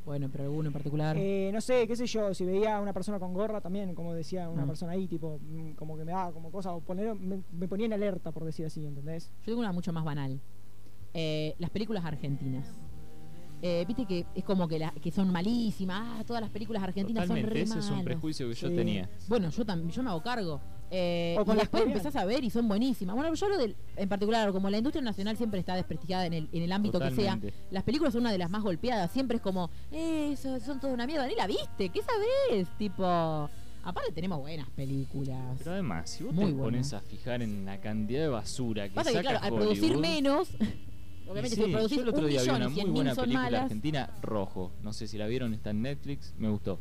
Bueno, pero alguno en particular.
Eh, no sé, qué sé yo, si veía a una persona con gorra también, como decía una
Mm.
persona ahí, tipo, mm, como que me daba como cosa, o poner, me, me ponía en alerta, por decir así, ¿entendés?
Yo tengo una mucho más banal. Eh, las películas argentinas. Eh, Viste que es como que, la- que son malísimas. Ah, todas las películas argentinas son
Totalmente,
re
ese es un prejuicio que yo tenía.
Bueno, yo también, yo me hago cargo. Eh,
O con
y
las
después empezás a ver y son buenísimas. Bueno, yo lo del, en particular, como la industria nacional siempre está desprestigiada en el, en el ámbito que sea, las películas son una de las más golpeadas. Siempre es como, eh, eso, son toda una mierda. Ni la viste, ¿qué sabés? Tipo, aparte tenemos buenas películas.
Pero además, si vos
Muy
te pones a fijar en la cantidad de basura que
Pasa que,
saca
claro, al producir menos, obviamente
sí,
si producís
yo el otro
un
día vi una muy buena
son
película
malas,
argentina, Rojo. No sé si la vieron, está en Netflix, me gustó.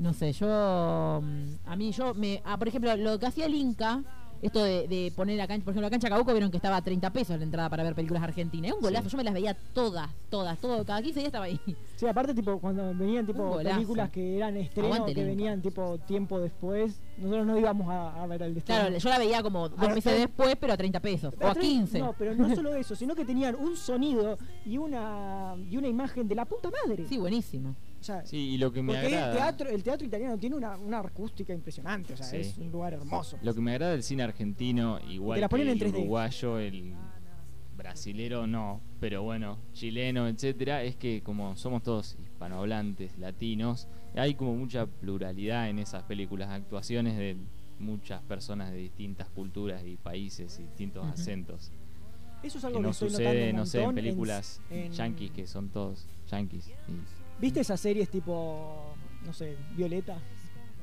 No sé, yo. mm, A mí, yo me. ah, por ejemplo, lo que hacía el Inca, esto de, de poner la cancha. Por ejemplo, la cancha Cabuco vieron que estaba a 30 pesos la entrada para ver películas argentinas. Es un golazo,
Sí.
yo me las veía todas, todas, todo, cada 15 días estaba ahí.
Sí, aparte, tipo, cuando venían, tipo, películas que eran estreno,
Aguante
que venían, tipo, tiempo después, nosotros no íbamos a, a ver el estreno.
Claro, yo la veía como dos meses después, pero a 30 pesos. O a
Pero
15.
No, pero no solo eso, sino que tenían un sonido y una y una imagen de la puta madre.
Sí, buenísimo.
O sea,
Sí, y lo que me
porque el teatro, el teatro italiano tiene una, una acústica impresionante, o sea,
Sí.
es un lugar hermoso.
Lo que me agrada del cine argentino, igual
la
que
ponen en
el
3D.
uruguayo, el brasilero no, pero bueno, chileno, etcétera, es que como somos todos hispanohablantes, latinos, hay como mucha pluralidad en esas películas, actuaciones de muchas personas de distintas culturas y países y distintos acentos.
Eso es algo que,
no
estoy
sucede, no sé, en películas
en-
yanquis que son todos yanquis. y-
¿Viste esas series tipo, no sé, Violeta?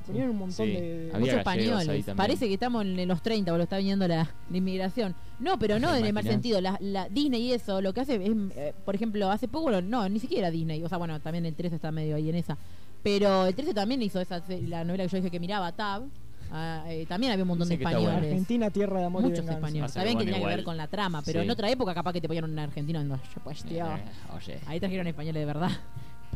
Ponían un montón
Sí,
de...
había
Muchos españoles. Parece que estamos en los 30 o lo está viniendo la, la inmigración. No, pero no
¿Te
en el mal sentido. La, la Disney y eso, lo que hace es, eh, por ejemplo, hace poco, bueno, no, ni siquiera Disney. O sea, bueno, también el 13 está medio ahí en esa. Pero el 13 también hizo esa se- la novela que yo dije que miraba, Tab. Ah, eh, también había un montón de españoles.
Argentina, tierra de amor y
Muchos
venganza.
españoles. Bien
que, bueno,
tenía que ver
igual-
con la trama, pero
sí.
en otra época capaz que te ponían un argentino. No, yo, pues, tío.
Eh, oye.
Ahí trajeron españoles de verdad.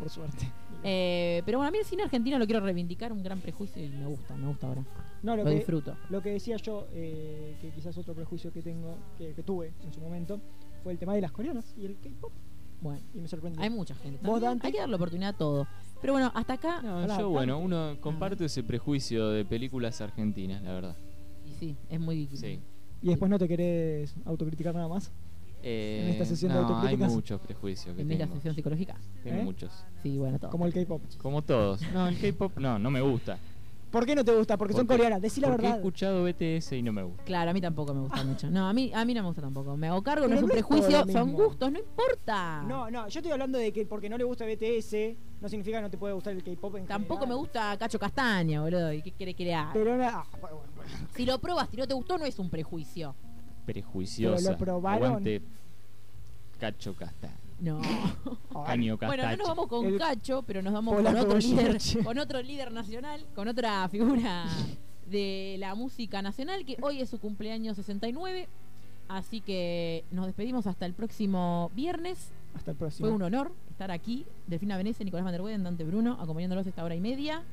Por suerte.
Eh, pero bueno, a mí el cine argentino lo quiero reivindicar, un gran prejuicio y me gusta, me gusta ahora.
No, lo,
Lo
que,
disfruto.
lo que decía yo, eh, que quizás otro prejuicio que tengo, que, que tuve en su momento, fue el tema de las coreanas y el K-pop.
Bueno,
Y me sorprendió.
hay mucha gente.
¿Vos,
También
Dante?
Hay que dar la oportunidad a todo. Pero bueno, hasta acá.
No, yo bueno, uno comparto ese prejuicio de películas argentinas, la verdad.
Y sí, es muy.
Sí.
Y después no te querés autocriticar nada más.
Eh,
En esta sesión de
no, hay
autocríticas.
muchos prejuicios que
En esta
tengo.
sesión psicológica.
Tengo
¿Eh?
muchos.
Sí, bueno, todo.
Como el K-pop.
Como todos. No, el K-pop no, no me gusta.
¿Por qué no te gusta? Porque son
Porque-
coreanas. Decí la
porque he
verdad.
escuchado BTS y no me gusta.
Claro, a mí tampoco me gusta mucho. No, a mí, a mí no me gusta tampoco. Me hago cargo, no es un
no es todo
prejuicio, son gustos, no importa.
No, no, yo estoy hablando de que porque no le gusta BTS, no significa que no te puede gustar el K-pop en
Tampoco me gusta Cacho Castaña, boludo. ¿Y qué quiere que le haga?
Pero no, ah, bueno, bueno.
Si lo pruebas y no te gustó, no es un prejuicio.
Prejuiciosa.
Pero lo probaron.
Aguante Cacho Castaño.
No.
Caño
Bueno, no nos vamos con
El
Cacho, pero nos vamos con otro líder, con otro líder nacional, con otra figura de la música nacional, que hoy es su cumpleaños 69. Así que nos despedimos hasta el próximo viernes.
Hasta el próximo.
Fue un honor estar aquí. Delfina Venece, Nicolás Van der Weyden, Dante Bruno, acompañándolos esta hora y media.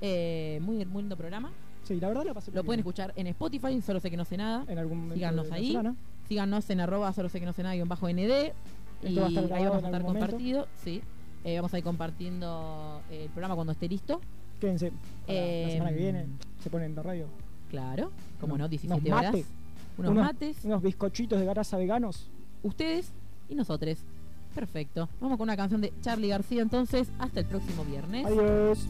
Eh, muy, muy lindo programa.
Sí, la verdad la pasé
Lo pueden escuchar en Spotify, solo sé que no sé nada.
en algún momento.
Síganos
de
ahí. Síganos en arroba solo sé que no sé nada guion bajo ND. Y
Esto va a estar
ahí vamos a
en
estar
momento.
compartido. Sí. Eh, vamos a ir compartiendo el programa cuando esté listo.
Quédense. la
Eh,
semana que viene se ponen en la radio.
Claro, como no,
Unos
17 horas.
mate.
Unos,
Unos-
mates,
Unos bizcochitos de grasa veganos.
ustedes y nosotros. Perfecto. Vamos con una canción de Charlie García entonces. Hasta el próximo viernes.
Adiós.